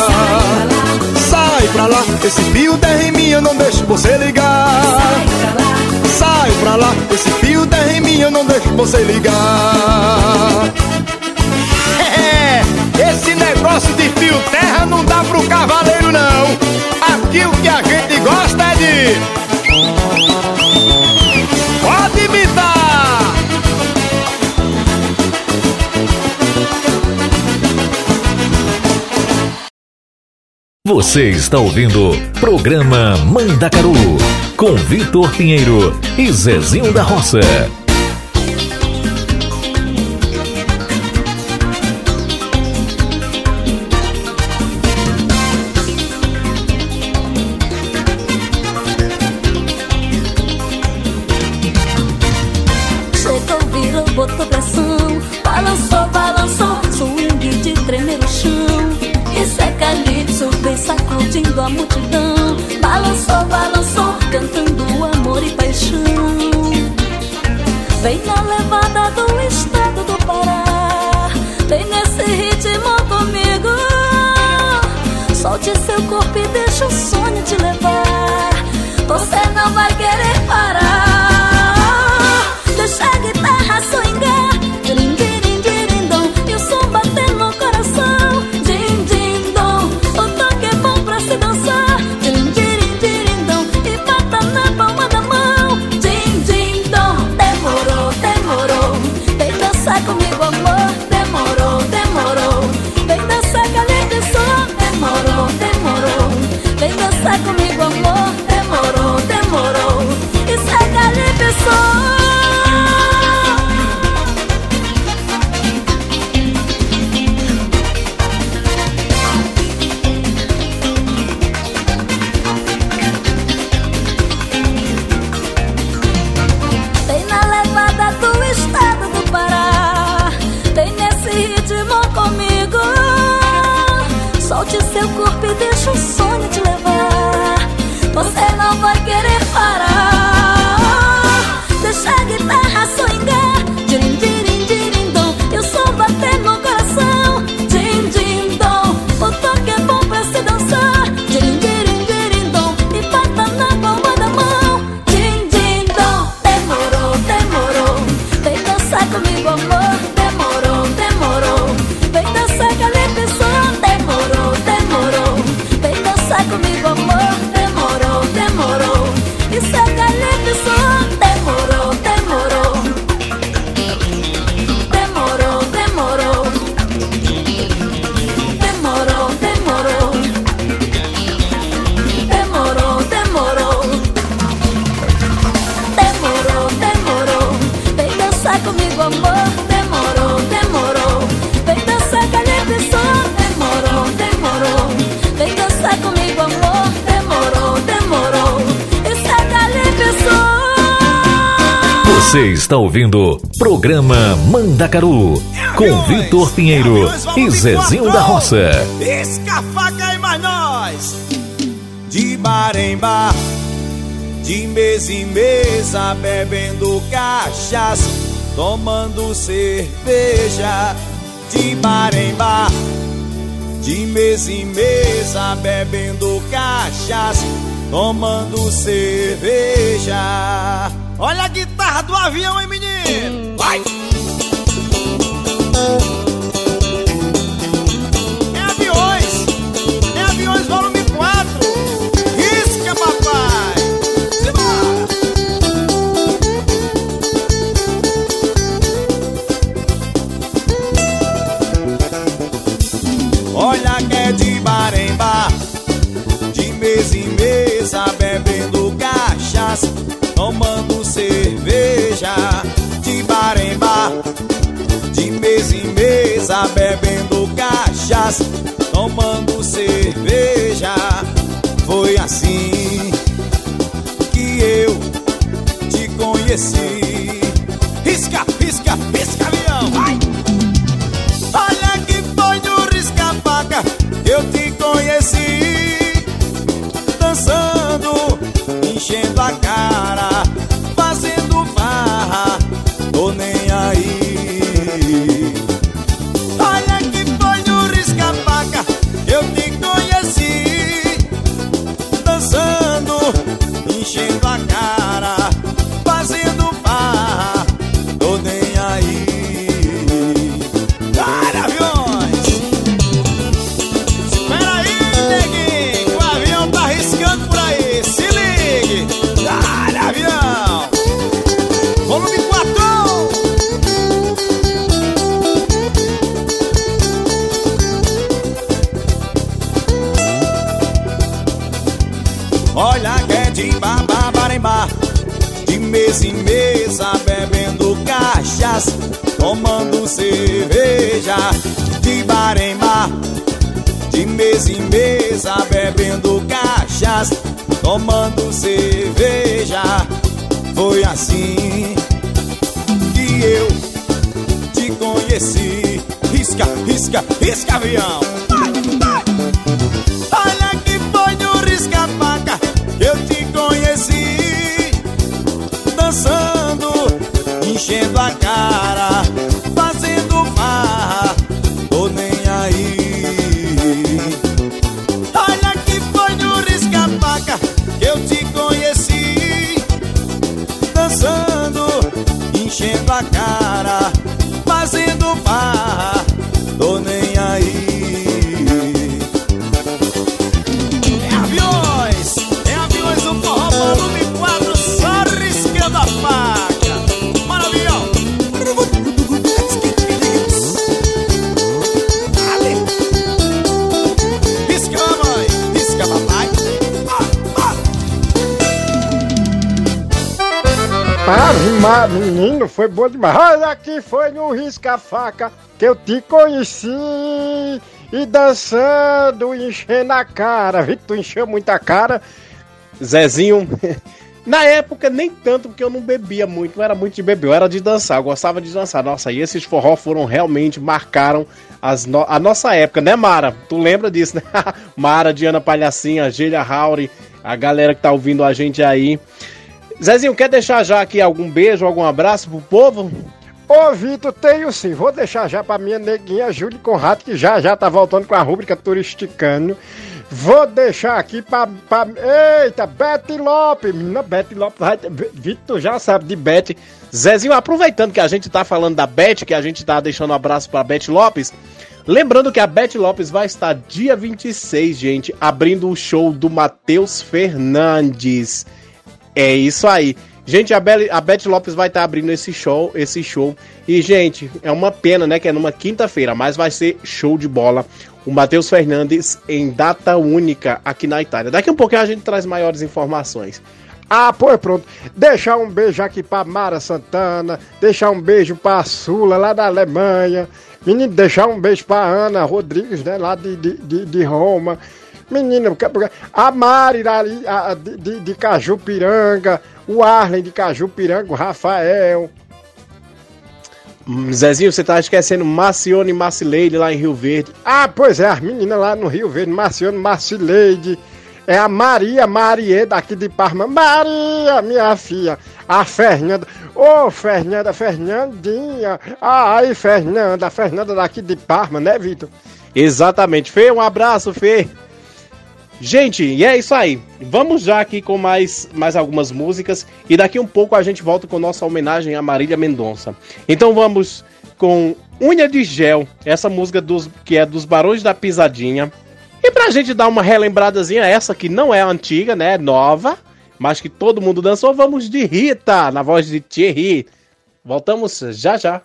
Sai pra lá Esse fio terra em mim eu não deixo você ligar sai pra lá. Sai pra lá, esse fio terra em mim, eu não deixo você ligar. É, esse negócio de fio terra não dá pro cavaleiro não. Aqui o que a gente gosta é de. Você está ouvindo Programa Mandacaru com Vitor Pinheiro e Zezinho da Roça. Ouvindo Programa Mandacaru com Vitor Pinheiro e Zezinho da Roça. Pisca a faca aí, mais nós! De bar em bar, de mesa em mesa, bebendo cachaça, tomando cerveja. De bar em bar, de mesa em mesa, bebendo cachaça, tomando cerveja. Olha a guitarra do avião, hein, menino? bebendo cachaça, tomando cerveja. Foi assim que eu te conheci. Assim Que eu te conheci. Risca, risca, risca avião foi bom demais. Olha aqui foi no risca-faca que eu te conheci. E dançando, enchendo a cara. Vi que tu encheu muita cara. Zezinho. Na época, nem tanto, porque eu não bebia muito, não era muito de beber, eu era de dançar, eu gostava de dançar. Nossa, e esses forró foram realmente, marcaram as no- a nossa época, né, Mara? Tu lembra disso, né? Mara, Diana Palhacinha, Gília Rauri, a galera que tá ouvindo a gente aí. Zezinho, quer deixar já aqui algum beijo, algum abraço pro povo? Ô, Vitor, tenho sim. Vou deixar já pra minha neguinha Júlia Conrado, que já já tá voltando com a rúbrica Turisticano. Vou deixar aqui pra. pra eita, Betty Lopes. Menina, Betty Lopes. Vitor já sabe de Betty. Zezinho, aproveitando que a gente tá falando da Beth, que a gente tá deixando um abraço pra Beth Lopes, lembrando que a Beth Lopes vai estar dia 26, gente, abrindo o show do Matheus Fernandes. É isso aí. Gente, a, Beli- a Beth Lopes vai estar abrindo esse show, esse show. E, gente, é uma pena, né, que é numa quinta-feira, mas vai ser show de bola. O Matheus Fernandes em data única aqui na Itália. Daqui a um pouquinho a gente traz maiores informações. Ah, pois pronto. Deixar um beijo aqui pra Mara Santana. Deixar um beijo pra Sula, lá da Alemanha. Menino, deixar um beijo pra Ana Rodrigues, né? Lá de, de, de, de Roma. Menino, a Mari a- de, de, Cajupiranga. O Arlen de Cajupiranga, o Rafael. Hum, Zezinho, você tá esquecendo Marcione e Marcileide lá em Rio Verde. Ah, pois é, as meninas lá no Rio Verde, Marciano, Marcileide. É a Maria Marie daqui de Parma. Maria, minha filha. A Fernanda. Ô, Fernanda, Fernandinha. Ai, Fernanda, Fernanda daqui de Parma, né, Vitor? Exatamente. Fê, um abraço, Fê. Gente, e é isso aí. Vamos já aqui com mais, mais algumas músicas e daqui um pouco a gente volta com nossa homenagem a Marília Mendonça. Então vamos com Unha de Gel, essa música dos, que é dos Barões da Pisadinha. E pra gente dar uma relembradazinha, essa que não é antiga, né? É nova, mas que todo mundo dançou, vamos de Rita, na voz de Thierry. Voltamos já já.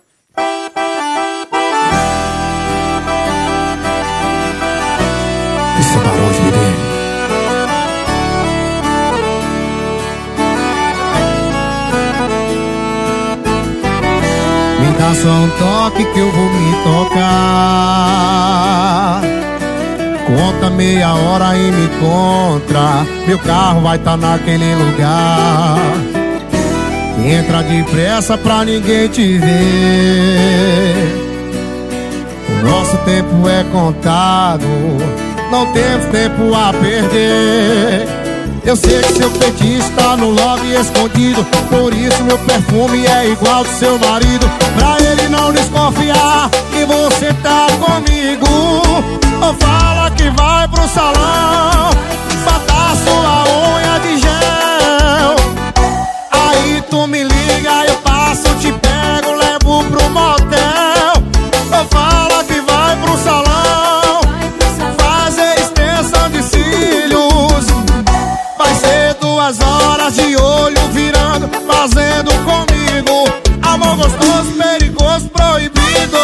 Dá só um toque que eu vou me tocar. Conta meia hora e me encontra. Meu carro vai estar naquele lugar. Entra depressa pra ninguém te ver. O nosso tempo é contado, não temos tempo a perder. Eu sei que seu feitiço tá no lobby escondido Por isso meu perfume é igual do seu marido. Pra ele não desconfiar que você tá comigo Ou fala que vai pro salão Botar sua unha de gel. Aí tu me liga, eu passo, te pego, levo pro motel Ou fala fazendo comigo. Amor gostoso, perigoso, proibido.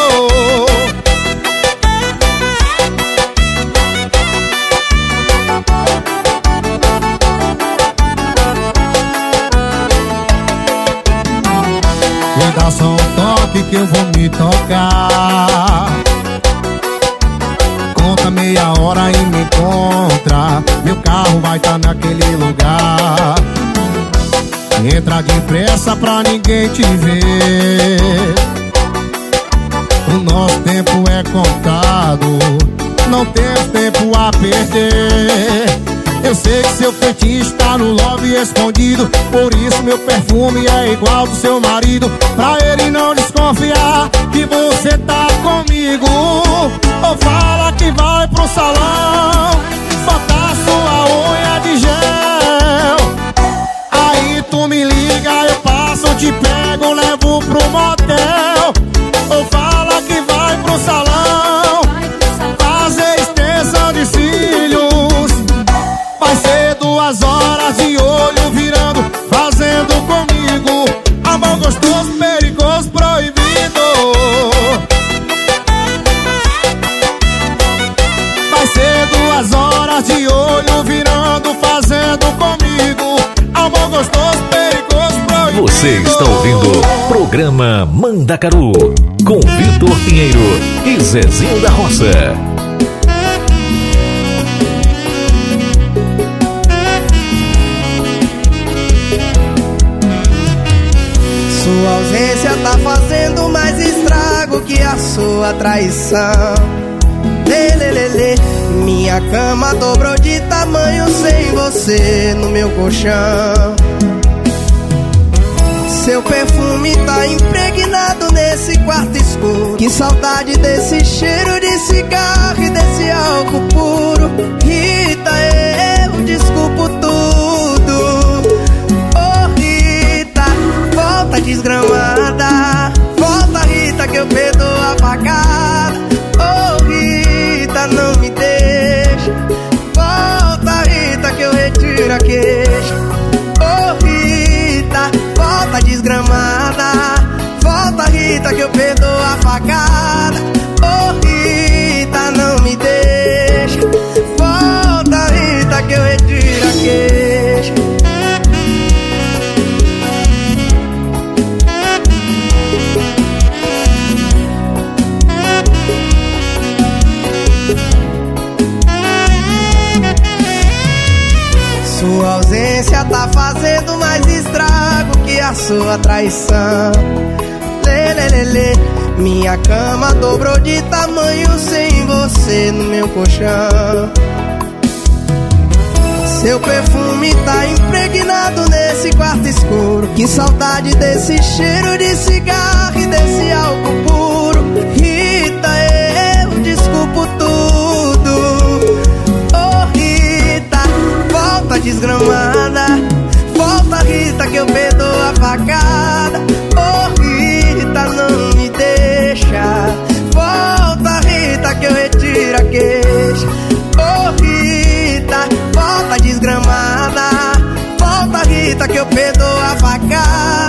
Me dá só um toque que eu vou me tocar. Conta meia hora e me encontra. Meu carro vai tá naquele lugar Entra depressa pra ninguém te ver. O nosso tempo é contado Não temos tempo a perder. Eu sei que seu feitiço tá no lobby escondido Por isso meu perfume é igual do seu marido. Pra ele não desconfiar que você tá comigo Ou fala que vai pro salão Botar sua unha de gel liga, eu passo, te pego, levo pro motel está ouvindo programa Mandacaru com Vitor Pinheiro e Zezinho da Roça. Sua ausência tá fazendo mais estrago que a sua traição. Lelelele, minha cama dobrou de tamanho sem você no meu colchão. Seu perfume tá impregnado nesse quarto escuro. Que saudade desse cheiro de cigarro e desse álcool puro. Rita, eu desculpo tudo. Oh, Rita, volta desgramada. Volta, Rita, que eu perdoo a facada. Oh, Rita, não me deixa. Volta, Rita, que eu retiro a queixa. Rita, que eu perdoo a facada. Oh, Rita, não me deixa. Volta, Rita, que eu retiro a queixa. Sua ausência tá fazendo mais estrago que a sua traição. Lelelele, minha cama dobrou de tamanho sem você no meu colchão. Seu perfume tá impregnado nesse quarto escuro. Que saudade desse cheiro de cigarro e desse álcool puro. Rita, eu desculpo tudo. Oh, Rita, volta desgramada. Volta, Rita, que eu perdoo a facada. Queixa. Oh, Rita, volta desgramada. Volta, Rita, que eu perdoo a facada.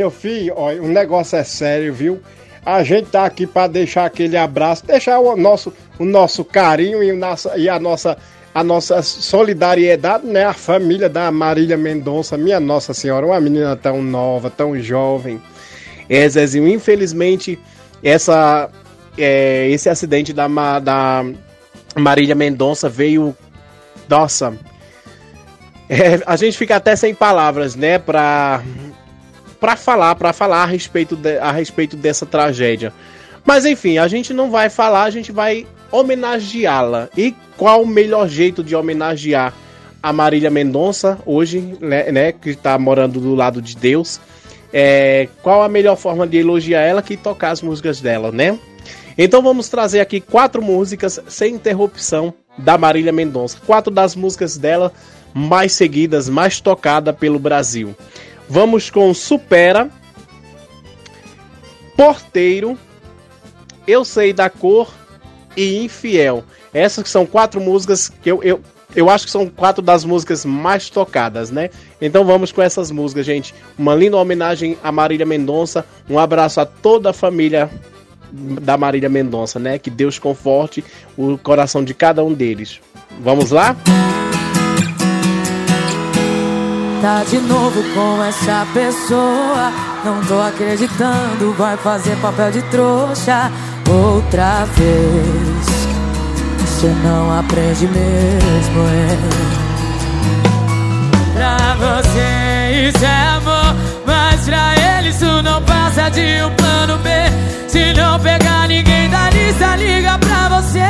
Meu filho, olha, o negócio é sério, viu? A gente tá aqui para deixar aquele abraço, deixar o nosso, o nosso carinho e, o e a nossa a nossa solidariedade, né? A família da Marília Mendonça, minha Nossa Senhora, uma menina tão nova, tão jovem. É, Zezinho, infelizmente, essa, é, esse acidente da, da Marília Mendonça veio. Nossa. É, a gente fica até sem palavras, né? Pra, pra falar, pra falar a respeito, de- a respeito dessa tragédia. Mas enfim, a gente não vai falar, a gente vai homenageá-la. E qual o melhor jeito de homenagear a Marília Mendonça hoje, né, né, que está morando do lado de Deus? É, qual a melhor forma de elogiar ela que tocar as músicas dela, né? Então vamos trazer aqui quatro músicas sem interrupção da Marília Mendonça. Quatro das músicas dela mais seguidas, mais tocada pelo Brasil. Vamos com Supera, Porteiro, Eu Sei da Cor e Infiel. Essas são quatro músicas que eu, eu, eu acho que são quatro das músicas mais tocadas, né? Então vamos com essas músicas, gente. Uma linda homenagem a Marília Mendonça. Um abraço a toda a família da Marília Mendonça, né? Que Deus conforte o coração de cada um deles. Vamos lá? Tá de novo com essa pessoa. Não tô acreditando, vai fazer papel de trouxa outra vez. Você não aprende mesmo, é. Pra você isso é amor, mas pra ele isso não passa de um plano B. Se não pegar ninguém da lista, liga pra você,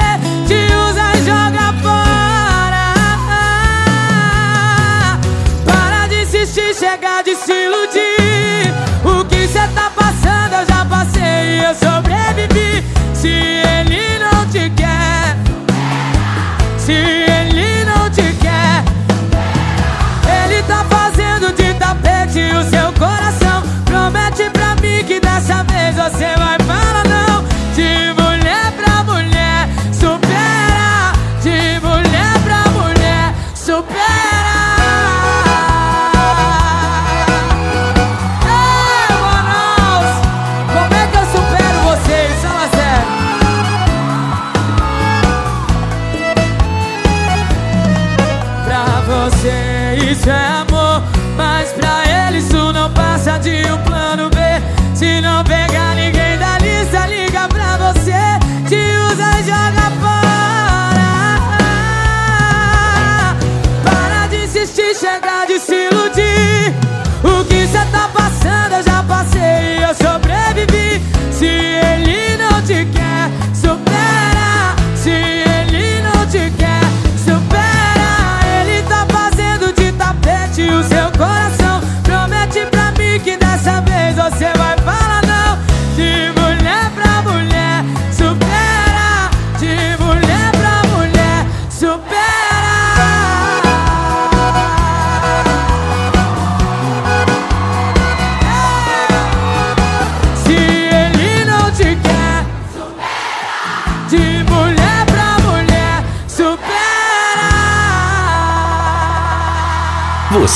tapete o seu coração. Promete pra mim que dessa vez você vai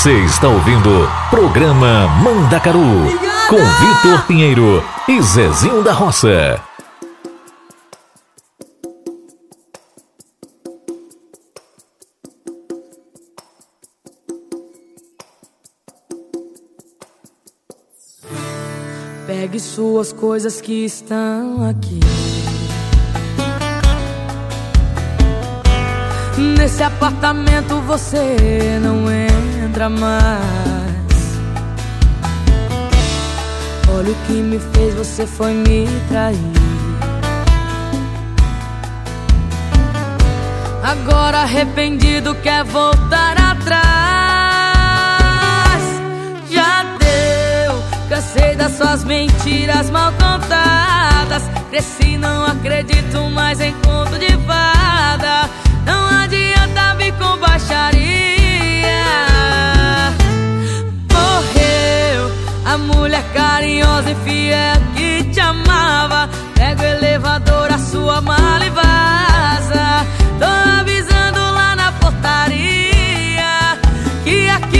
Você está ouvindo Programa Mandacaru com Vitor Pinheiro e Zezinho da Roça. Pegue suas coisas que estão aqui. Nesse apartamento você não entra mais. Olha o que me fez, você foi me trair. Agora arrependido quer voltar atrás. Já deu, cansei das suas mentiras mal contadas. Cresci, não acredito mais em conto de fada. Não adianta vir com baixaria. A mulher carinhosa e fiel que te amava. Pega o elevador, a sua mala e vaza. Tô avisando lá na portaria que aqui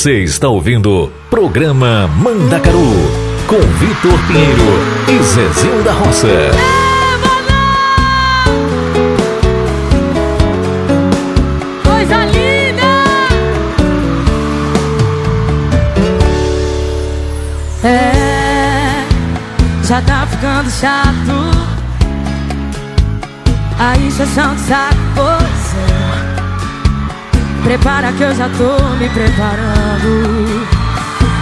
Você está ouvindo Programa Mandacaru com Vitor Pinheiro e Zezinho da Roça. Coisa linda! É, já tá ficando chato. A injeção de saco. Prepara que eu já tô me preparando.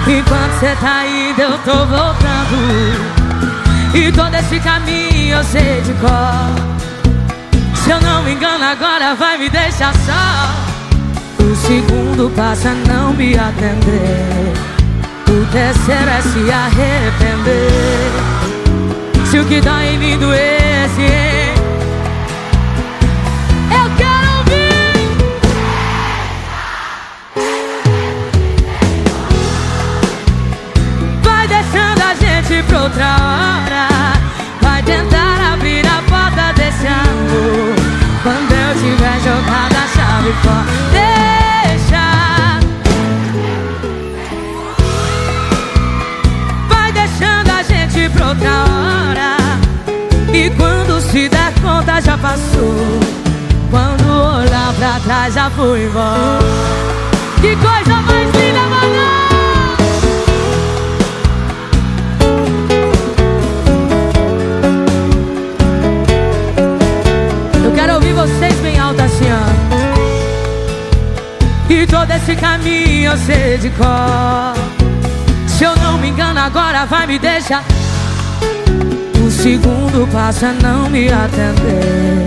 Enquanto cê tá indo, eu tô voltando. E todo esse caminho eu sei de cor. Se eu não me engano, agora vai me deixar só. O segundo passa não me atender. O terceiro é se arrepender. Se o que dói em mim doesse, hein? Passou. Quando olhar pra trás já fui embora. Que coisa mais linda, mano! Eu quero ouvir vocês bem alto assim, ó. E todo esse caminho eu sei de cor. Se eu não me engano, agora vai me deixar. O segundo passo é não me atender.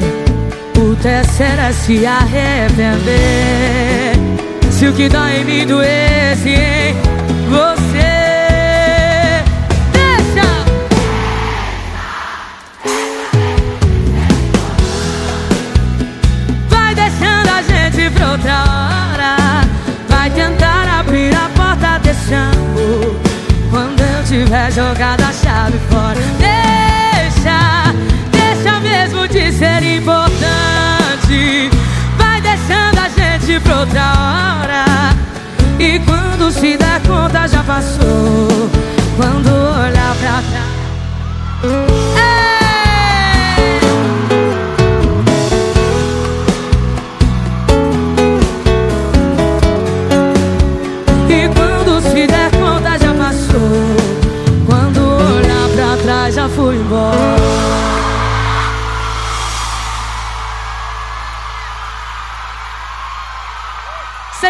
O terceiro é se arrepender. Se o que dói em mim doesse em você. Deixa! Vai deixando a gente pra outra hora. Vai tentar abrir a porta desse amor. Quando eu tiver jogado a chave fora. Ser importante. Vai deixando a gente pra outra hora. E quando se der conta já passou. Quando olhar pra trás.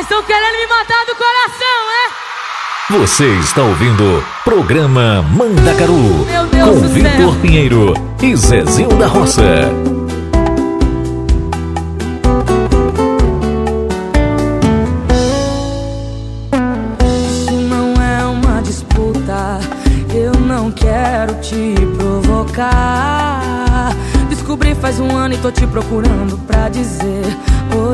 Vocês estão querendo me matar do coração, é? Você está ouvindo Programa Mandacaru Meu Deus com do Vitor céu. Pinheiro e Zezinho da Roça. Isso não é uma disputa Eu não quero te provocar Descobri faz um ano e tô te procurando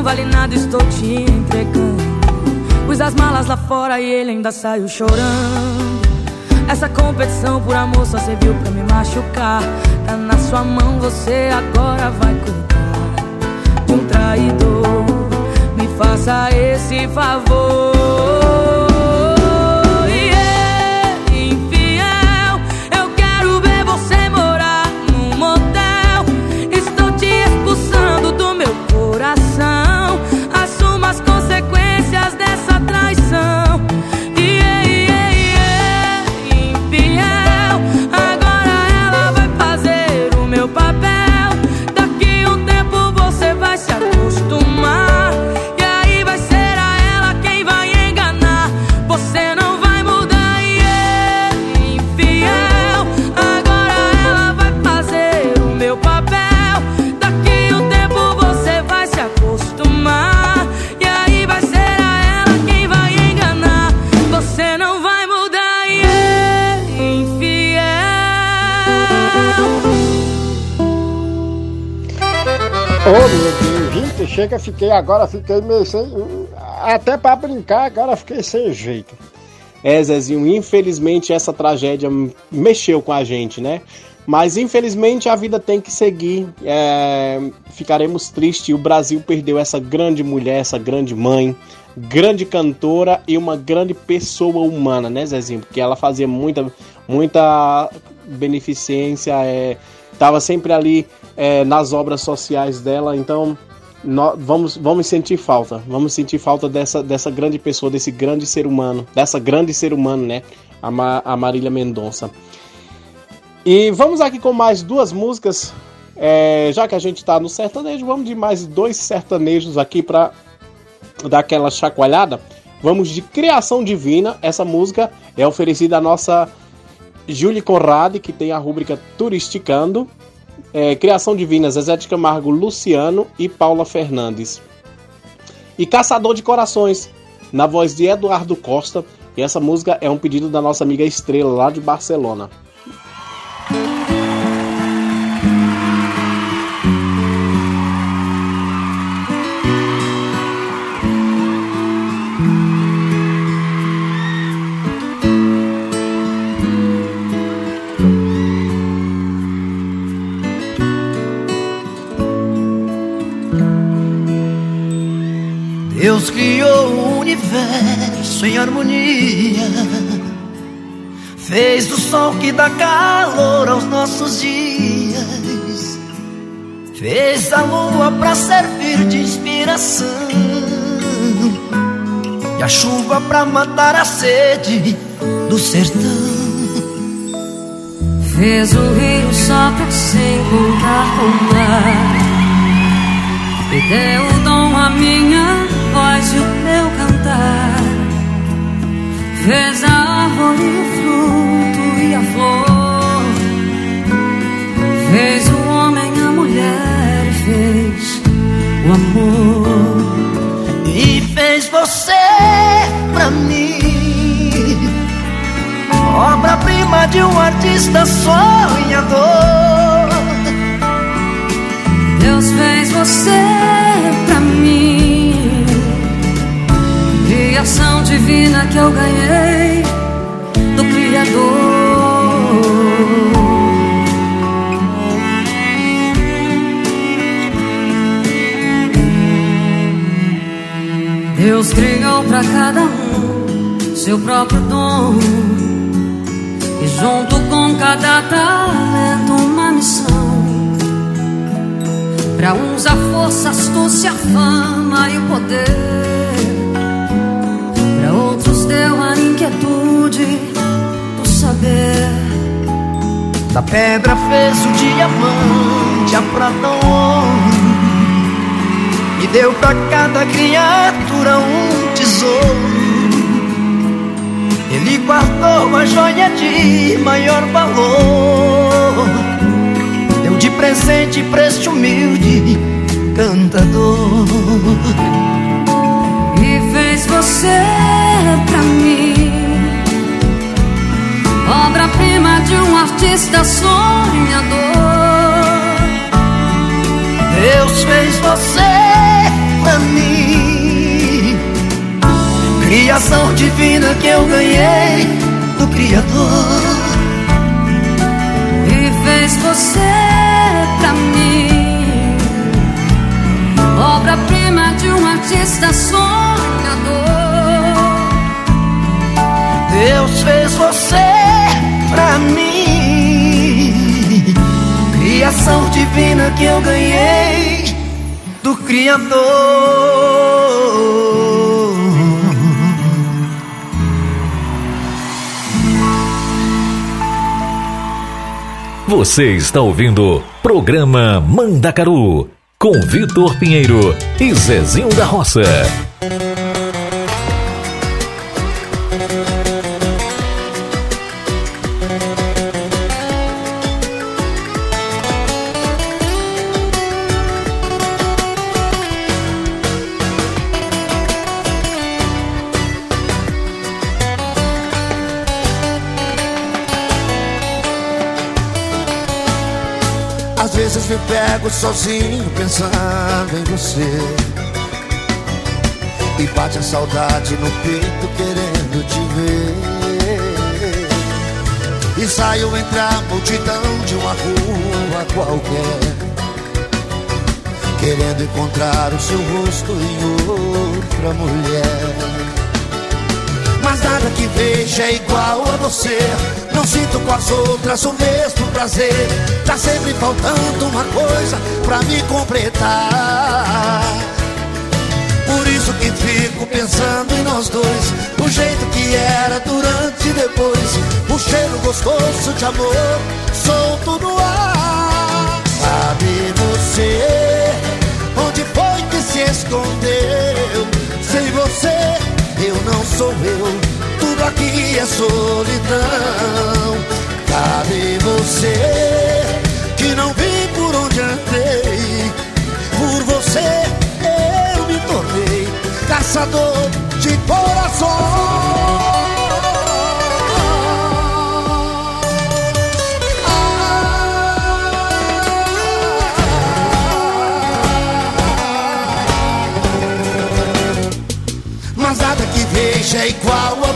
Não vale nada, estou te entregando. Pus as malas lá fora e ele ainda saiu chorando. Essa competição por amor só serviu pra me machucar. Tá na sua mão, você agora vai cuidar de um traidor. Me faça esse favor. Meu Deus, gente, chega, fiquei agora, fiquei meio sem. Até pra brincar, agora fiquei sem jeito. É, Zezinho, infelizmente essa tragédia mexeu com a gente, né? Mas infelizmente a vida tem que seguir. É, ficaremos tristes. O Brasil perdeu essa grande mulher, essa grande mãe, grande cantora e uma grande pessoa humana, né, Zezinho? Porque ela fazia muita, muita beneficência, é, tava sempre ali é, nas obras sociais dela. Então nó- vamos, vamos sentir falta. Vamos sentir falta dessa, dessa grande pessoa, desse grande ser humano, dessa grande ser humano, né? A, Ma, a Marília Mendonça. E vamos aqui com mais duas músicas. É, já que a gente tá no sertanejo, vamos de mais dois sertanejos aqui para dar aquela chacoalhada. Vamos de Criação Divina. Essa música é oferecida à nossa Julie Conrad, que tem a rúbrica Turisticando. É, Criação Divina, Zezé de Camargo, Luciano e Paula Fernandes. E Caçador de Corações, na voz de Eduardo Costa. E essa música é um pedido da nossa amiga Estrela, lá de Barcelona. Universo em harmonia. Fez do sol que dá calor aos nossos dias. Fez a lua para servir de inspiração. E a chuva para matar a sede do sertão. Fez o rio só pra se encontrar com o mar. E deu o dom à minha voz e o meu cantar. Fez a árvore, o fruto e a flor. Fez o homem, a mulher e fez o amor. E fez você pra mim. Obra-prima de um artista sonhador. Deus fez você pra mim. Criação divina que eu ganhei do Criador. Deus criou para cada um seu próprio dom. E junto com cada talento, uma missão. Para uns a força, astúcia, a fama e o poder. Deu a inquietude do saber. Da pedra fez o diamante, a prata o ouro. E deu pra cada criatura um tesouro. Ele guardou a joia de maior valor. Deu de presente pra este humilde cantador. Fez você pra mim. Obra-prima de um artista sonhador. Deus fez você pra mim. Criação divina que eu ganhei do Criador. Obra-prima de um artista sonhador. Deus fez você pra mim. Criação divina que eu ganhei do Criador. Você está ouvindo Programa Mandacaru com Vitor Pinheiro e Zezinho da Roça. Pego sozinho pensando em você E bate a saudade no peito querendo te ver E saio entre a multidão de uma rua qualquer Querendo encontrar o seu rosto em outra mulher mas nada que veja é igual a você. Não sinto com as outras o mesmo prazer. Tá sempre faltando uma coisa pra me completar. Por isso que fico pensando em nós dois. O jeito que era durante e depois. O cheiro gostoso de amor solto no ar. Sabe você onde foi que se escondeu? Sem você eu não sou eu, tudo aqui é solidão. Cadê você que não vi por onde andei? Por você eu me tornei caçador de coração.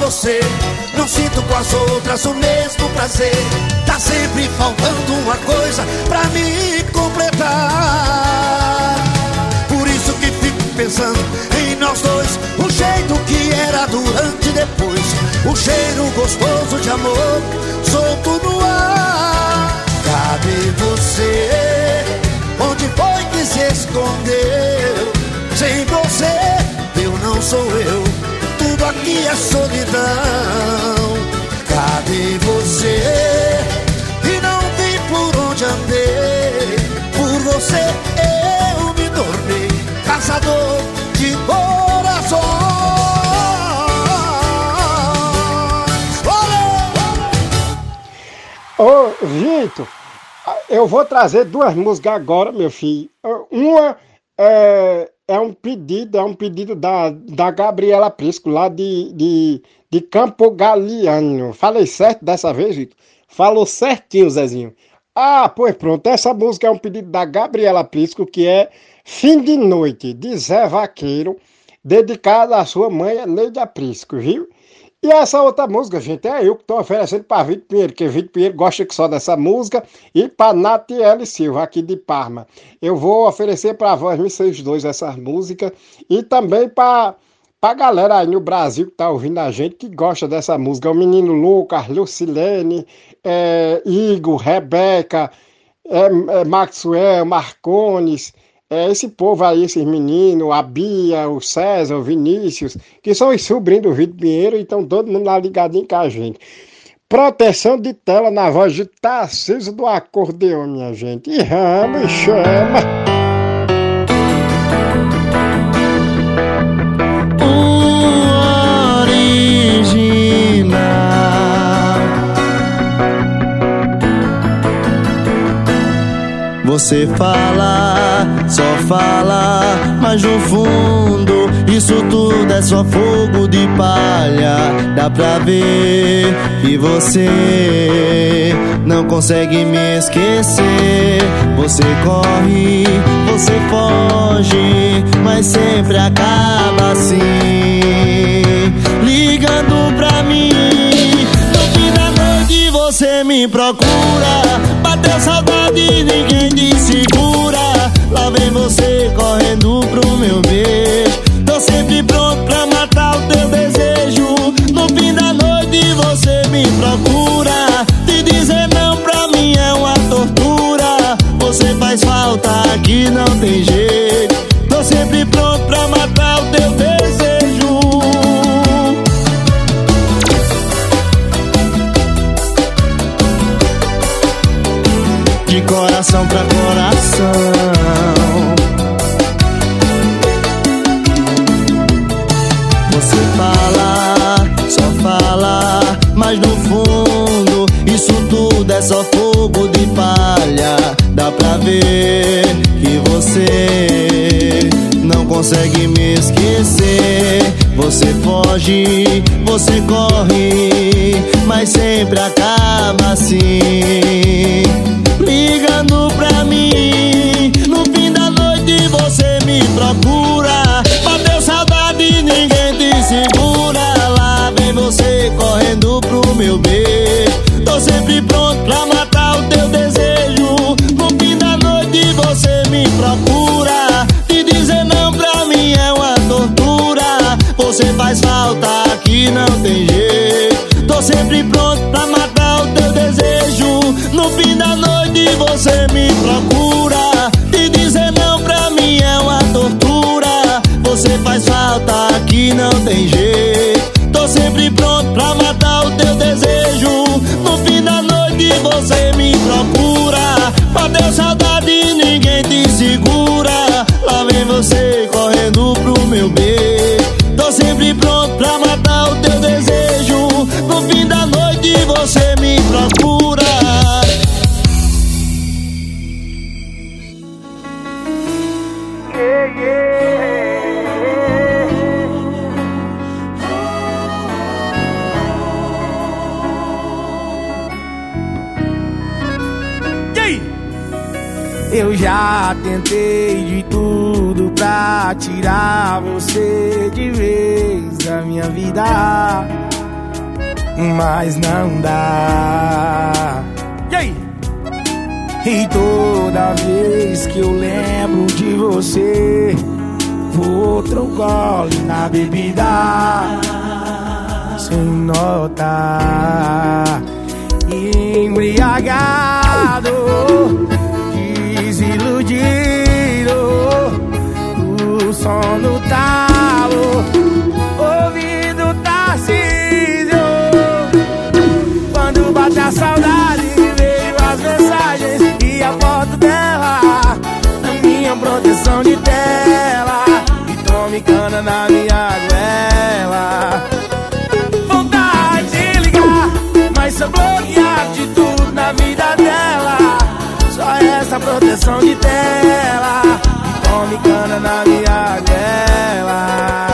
Você. Não sinto com as outras o mesmo prazer. Tá sempre faltando uma coisa pra me completar. Por isso que fico pensando em nós dois. O jeito que era durante e depois. O cheiro gostoso de amor solto no ar. Cadê você? Onde foi que se escondeu? Sem você eu não sou eu, tudo aqui é solidão. Cadê você? E não vi por onde andei. Por você eu me tornei caçador de corações. Ô, Vitor, eu vou trazer duas músicas agora, meu filho. Uma é, é um pedido, é um pedido da, da Gabriela Prisco, lá de, de, de Campo Galiano. Falei certo dessa vez, Vitor? Falou certinho, Zezinho. Ah, pois pronto, essa música é um pedido da Gabriela Prisco, que é Fim de Noite, de Zé Vaqueiro. dedicada à sua mãe, Neide Aprisco, viu? E essa outra música, gente, é eu que estou oferecendo para Vitor Pinheiro, porque Vitor Pinheiro gosta só dessa música, e para Natiele Silva, aqui de Parma. Eu vou oferecer para a voz M62 essa música, e também para a galera aí no Brasil que está ouvindo a gente, que gosta dessa música. O menino Lucas, Lucilene, é, Igor, Rebeca, é, é Maxwell, Marcones, é, esse povo aí, esses meninos, a Bia, o César, o Vinícius, que são os sobrinhos do Vitor Pinheiro e estão todo mundo lá ligadinho com a gente. Proteção de tela na voz de Tarcísio do acordeão, minha gente. E rama e chama. Você fala, só fala, mas no fundo isso tudo é só fogo de palha. Dá pra ver que você não consegue me esquecer. Você corre, você foge, mas sempre acaba assim. Ligando pra mim, no fim da noite você me procura. Bateu saudade, ninguém te segura. Lá vem você correndo pro meu beijo. Tô sempre pronto pra matar o teu desejo. No fim da noite você me procura. Te dizer não pra mim é uma tortura. Você faz falta aqui, não tem jeito. Consegue me esquecer. Você foge, você corre, mas sempre acaba assim. Ligando pra mim, no fim da noite você me procura. Bateu saudade, ninguém te segura. Lá vem você correndo pro meu beijo. Tô sempre pronto pra matar o teu desejo. No fim da noite você me procura. Não tem jeito. Tô sempre pronto pra matar o teu desejo. No fim da noite você me procura. Te dizer não pra mim é uma tortura. Você faz falta aqui, não tem jeito. Tô sempre pronto pra matar o teu desejo. No fim da noite você me procura. Bateu saudade, ninguém te segura. Lá vem você correndo pro meu beijo. Tô sempre pronto pra matar desejo. No fim da noite você me procura. Eu já tentei de tudo pra tirar minha vida, mas não dá. E aí? E toda vez que eu lembro de você, vou outro gole na bebida, sem notar, embriagado desiludido O sono talo a saudade Veio as mensagens e a foto dela Na minha proteção de tela E tome cana na minha goela. Vontade de ligar Mas sou bloqueado de tudo na vida dela. Só essa proteção de tela E tome cana na minha goela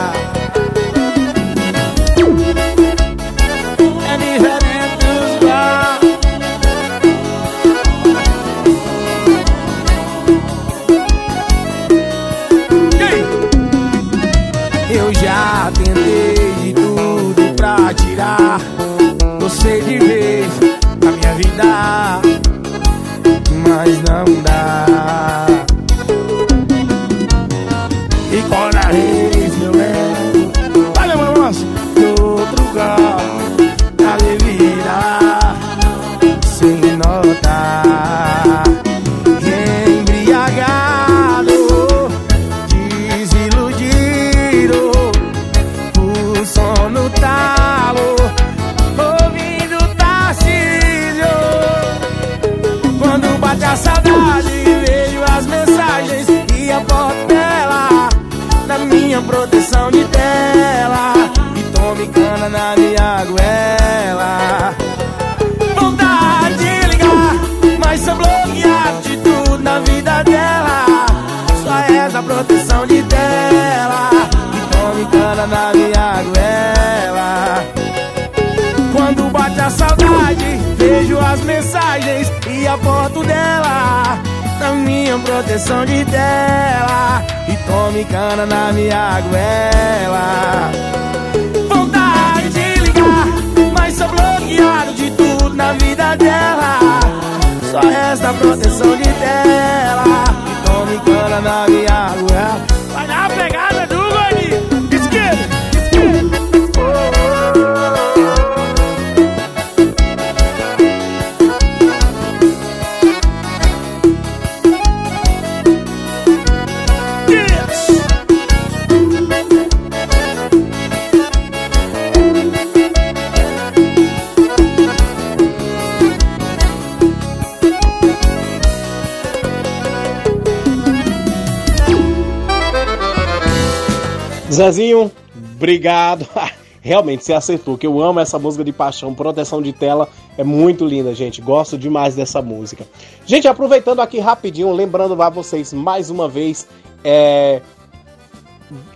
Zezinho, obrigado. Realmente, você acertou, que eu amo essa música de paixão, proteção de tela, é muito linda, gente. Gosto demais dessa música. Gente, aproveitando aqui rapidinho, lembrando a vocês mais uma vez, é,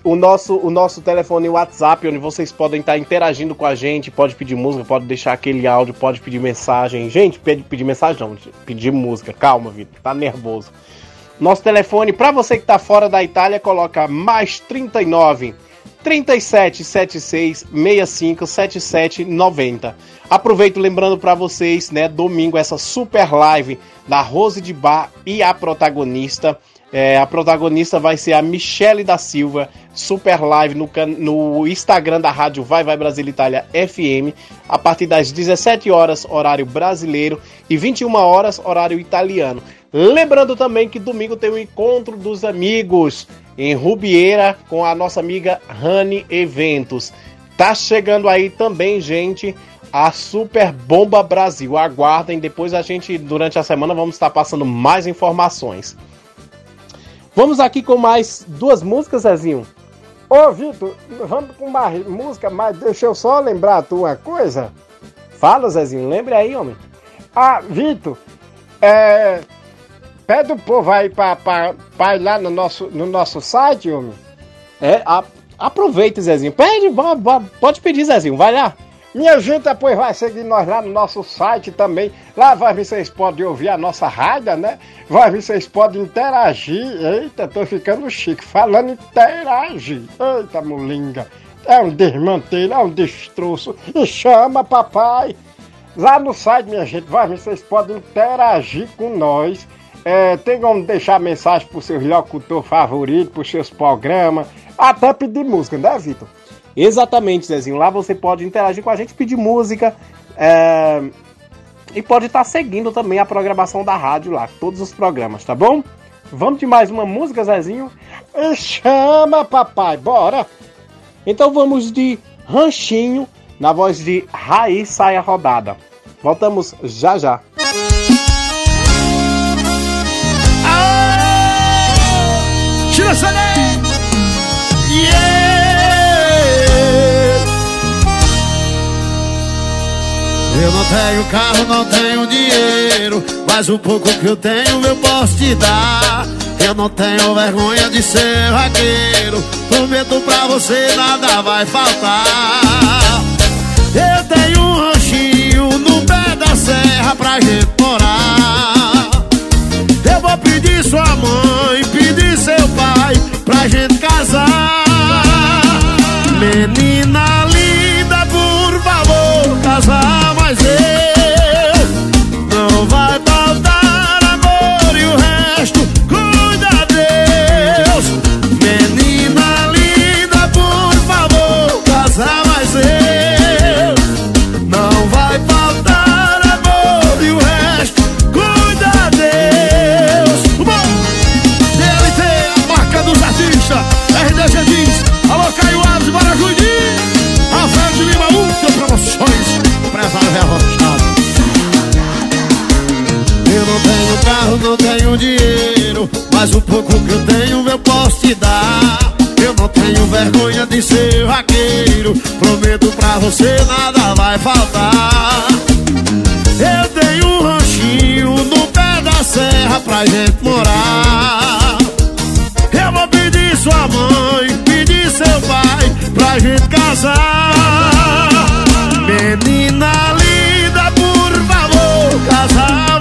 o nosso, o nosso telefone WhatsApp, onde vocês podem estar interagindo com a gente, pode pedir música, pode deixar aquele áudio, pode pedir mensagem. Gente, pedir mensagem não, pedir música. Calma, Vitor, tá nervoso. Nosso telefone, para você que tá fora da Itália, coloca mais 39 37 76 65 77 90. Aproveito lembrando para vocês, né, domingo essa super live da Rose de Bar e a protagonista. É, a protagonista vai ser a Michele da Silva, super live no, no Instagram da rádio Vai Vai Brasil Itália FM, a partir das 17 horas, horário brasileiro, e 21 horas, horário italiano. Lembrando também que domingo tem o encontro dos amigos em Rubieira com a nossa amiga Rani Eventos. Tá chegando aí também, gente, a Super Bomba Brasil. Aguardem, depois a gente, durante a semana, vamos estar passando mais informações. Vamos aqui com mais duas músicas, Zezinho. Ô, Vitor, vamos com mais música, mas deixa eu só lembrar tu uma coisa. Fala, Zezinho, lembre aí, homem. Ah, Vitor, é. Pede o povo aí pra, pra, pra ir lá no nosso, no nosso site, homem. É, a- aproveita, Zezinho. Pede, pode pedir, Zezinho, vai lá. Minha gente depois vai seguir nós lá no nosso site também. Lá vai vocês podem ouvir a nossa rádio, né? Vai vocês podem interagir. Eita, tô ficando chique. Falando interagir. Eita, molinga. É um desmantelho, é um destroço. E chama, papai. Lá no site, minha gente, vai vocês podem interagir com nós. É, tem como deixar mensagem pro seus locutor favorito, pros seus programas. Até pedir música, né, Vitor? Exatamente, Zezinho. Lá você pode interagir com a gente, pedir música. é, E pode estar seguindo também a programação da rádio lá, todos os programas, tá bom? Vamos de mais uma música, Zezinho? E chama, papai, bora! Então vamos de Ranchinho, na voz de Raiz Saia Rodada. Voltamos já já. Lei! Eu não tenho carro, não tenho dinheiro Mas o pouco que eu tenho eu posso te dar. Eu não tenho vergonha de ser vaqueiro Prometo pra você nada vai faltar. Eu tenho um ranchinho no pé da serra pra gente morar. Eu vou pedir sua mãe, Pra gente casar. Menina carro, não tenho dinheiro Mas o pouco que eu tenho eu posso te dar. Eu não tenho vergonha de ser vaqueiro Prometo pra você nada vai faltar. Eu tenho um ranchinho no pé da serra pra gente morar. Eu vou pedir sua mãe, pedir seu pai pra gente casar. Menina linda, por favor, casar,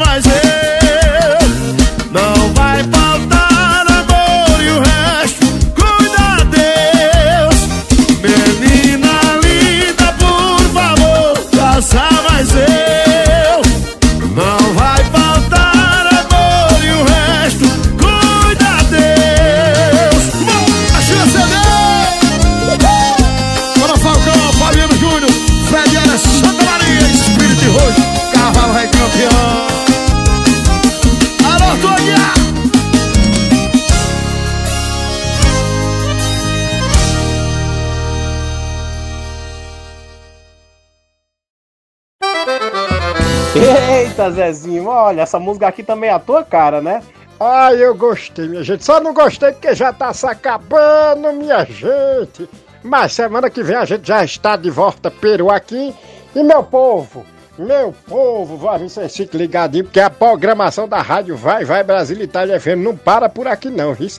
Eita, Zezinho, olha, essa música aqui também é a tua cara, né? Ai, eu gostei, minha gente. Só não gostei porque já tá se acabando, minha gente. Mas semana que vem a gente já está de volta peru aqui. E meu povo, meu povo, vocês fiquem ligadinhos, porque a programação da rádio Vai Vai Brasil Itália FM não para por aqui não, viu?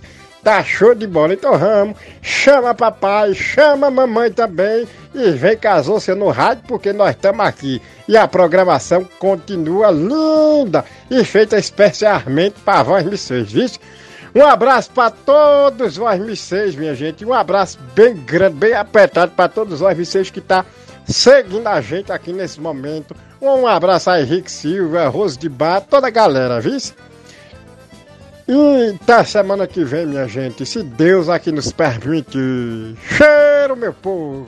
Tá show de bola. Então vamos, chama papai, chama mamãe também e vem casou-se no rádio porque nós estamos aqui. E a programação continua linda e feita especialmente para vós vocês, viu? Um abraço para todos vós vocês, minha gente. Um abraço bem grande, bem apertado para todos vós vocês que tá seguindo a gente aqui nesse momento. Um abraço a Henrique Silva, Rose de Bar, toda a galera, viu? E tá semana que vem, minha gente, se Deus aqui nos permite. Cheiro, meu povo!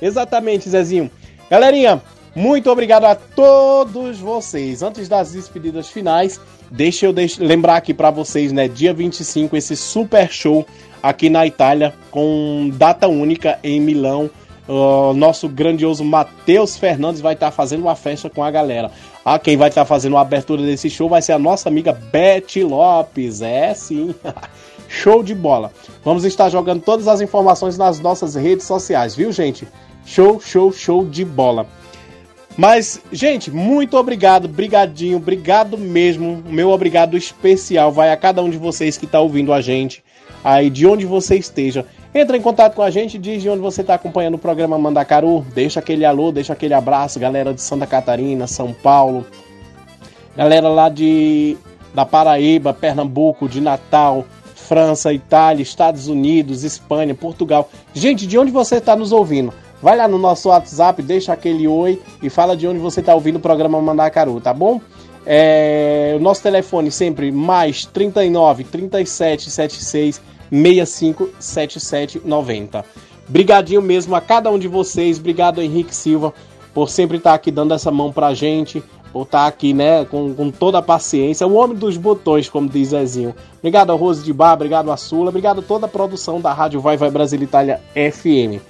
Exatamente, Zezinho. Galerinha, muito obrigado a todos vocês. Antes das despedidas finais, deixa eu deix lembrar aqui para vocês, né? Dia 25, esse super show aqui na Itália, com data única em Milão. Uh, nosso grandioso Matheus Fernandes vai estar tá fazendo uma festa com a galera. Ah, quem vai estar tá fazendo a abertura desse show vai ser a nossa amiga Beth Lopes. É sim. show de bola. Vamos estar jogando todas as informações nas nossas redes sociais, viu, gente? Show, show, show de bola. Mas, gente, muito obrigado, brigadinho, obrigado mesmo. O meu obrigado especial vai a cada um de vocês que está ouvindo a gente, aí de onde você esteja. Entra em contato com a gente, diz de onde você está acompanhando o programa Mandacaru, deixa aquele alô, deixa aquele abraço, galera de Santa Catarina, São Paulo, galera lá de da Paraíba, Pernambuco, de Natal, França, Itália, Estados Unidos, Espanha, Portugal. Gente, de onde você está nos ouvindo? Vai lá no nosso WhatsApp, deixa aquele oi e fala de onde você está ouvindo o programa Mandacaru, tá bom? É, o nosso telefone sempre mais 39 37 76 65 77 90. Brigadinho mesmo a cada um de vocês, obrigado Henrique Silva por sempre estar aqui dando essa mão pra gente, por estar aqui, né, com, com toda a paciência, o homem dos botões, como diz Zezinho. Obrigado ao Rose de Bar, obrigado a Sula, obrigado a toda a produção da Rádio Vai Vai Brasil Itália FM.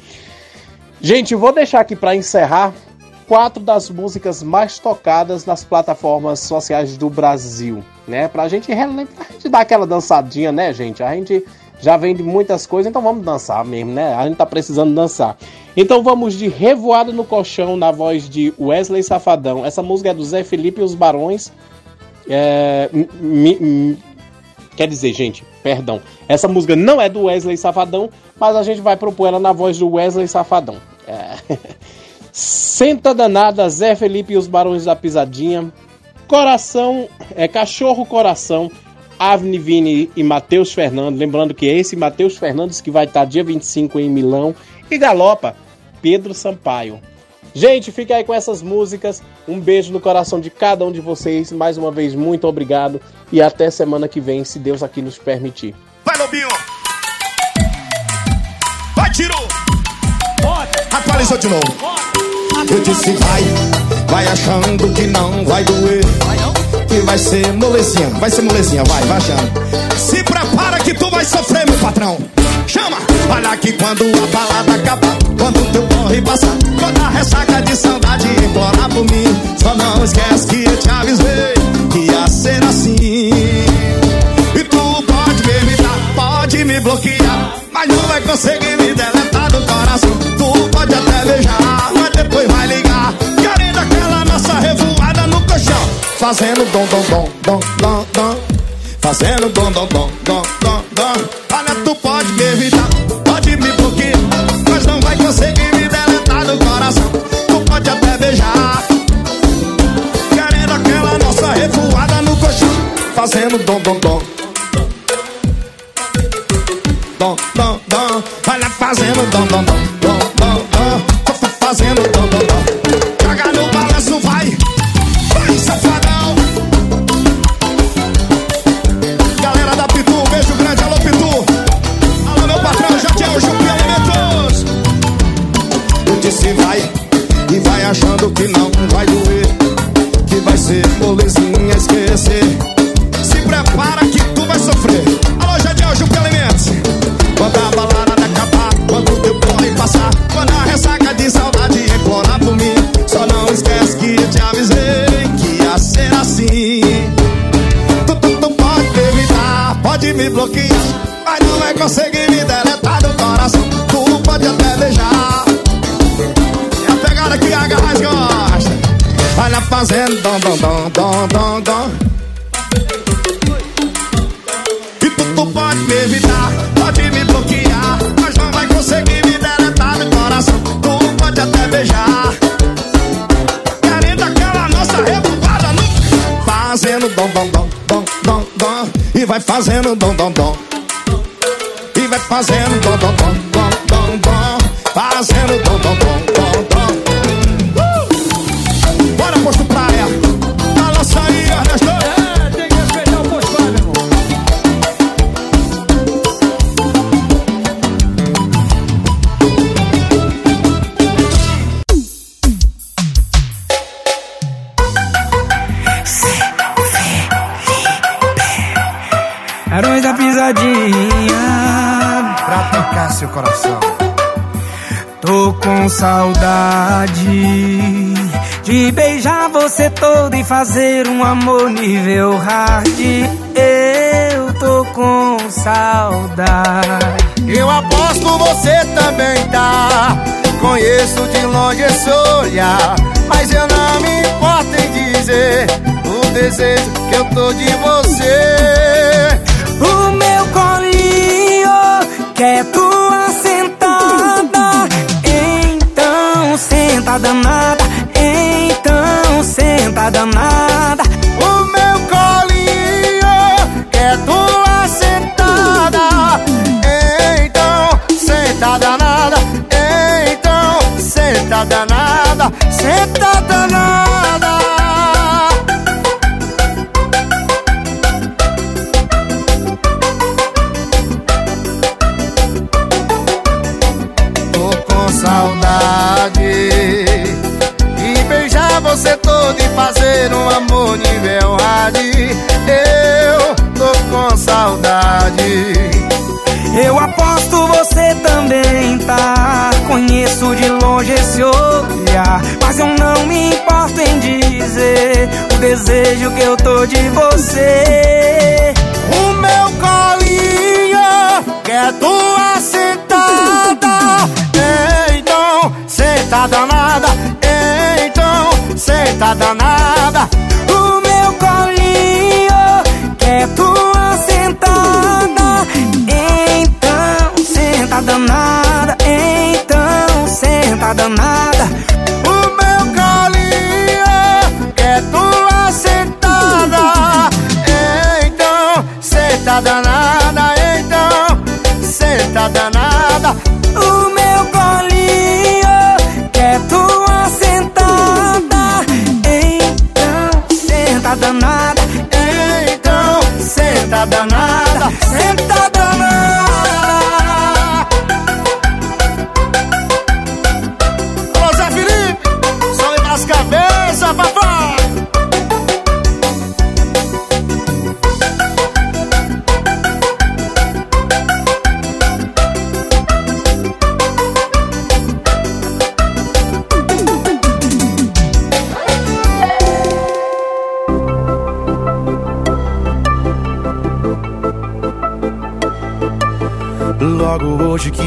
Gente, vou deixar aqui para encerrar quatro das músicas mais tocadas nas plataformas sociais do Brasil, né? Pra gente, pra gente dar aquela dançadinha, né, gente? A gente já vende muitas coisas, então vamos dançar mesmo, né? A gente tá precisando dançar. Então vamos de Revoada no Colchão, na voz de Wesley Safadão. Essa música é do Zé Felipe e os Barões. É, quer dizer, gente, perdão. Essa música não é do Wesley Safadão, mas a gente vai propor ela na voz do Wesley Safadão. É. Senta danada, Zé Felipe e os Barões da Pisadinha. Coração, é Cachorro Coração, Avni Vini e Matheus Fernandes. Lembrando que é esse Matheus Fernandes que vai estar dia 25 em Milão. E Galopa, Pedro Sampaio. Gente, fica aí com essas músicas. Um beijo no coração de cada um de vocês. Mais uma vez, muito obrigado. E até semana que vem, se Deus aqui nos permitir. Vai, Lobinho! Vai, Tiro! Atualizou de novo. Eu disse vai, vai achando que não vai doer. Que vai ser molezinha, vai ser molezinha, vai, vai achando. Se prepara que tu vai sofrer, meu patrão. Chama! Olha que quando a balada acabar, quando teu corre passar, quando a ressaca de saudade implorar por mim, só não esquece que eu te avisei que ia ser assim. E tu pode me evitar, pode me bloquear, mas não vai conseguir fazendo dom dom dom dom dom dom, fazendo dom dom dom dom dom dom. Olha, tu pode me evitar, pode me bloquear, mas não vai conseguir me deletar do coração. Tu pode até beijar, querendo aquela nossa revoada no colchão, fazendo dom dom dom. Dom, dom, dom, olha fazendo dom, dom, dom, fazer um amor nível hard. Eu tô com saudade. Eu aposto você também tá. Conheço de longe esse olhar.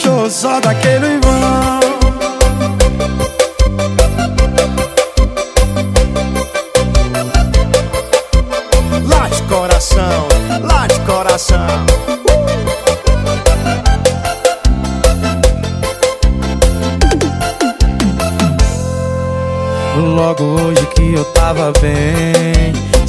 puxou só daquele irmão. Lá de coração, lá de coração. Logo hoje que eu tava bem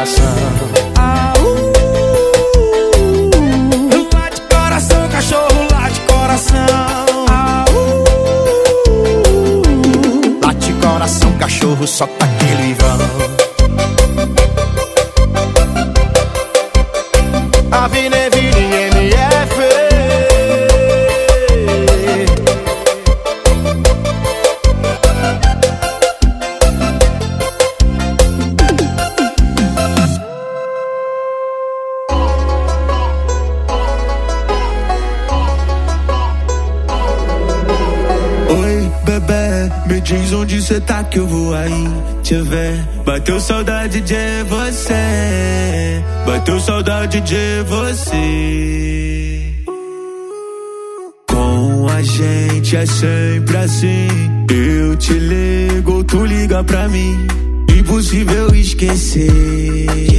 coração. Ah, uh, uh, uh, lá de coração, cachorro, lá de coração. Ah, uh, lá de coração, cachorro, só tá tiver. Bateu saudade de você. Bateu saudade de você. Com a gente é sempre assim. Eu te ligo, tu liga pra mim. Impossível esquecer.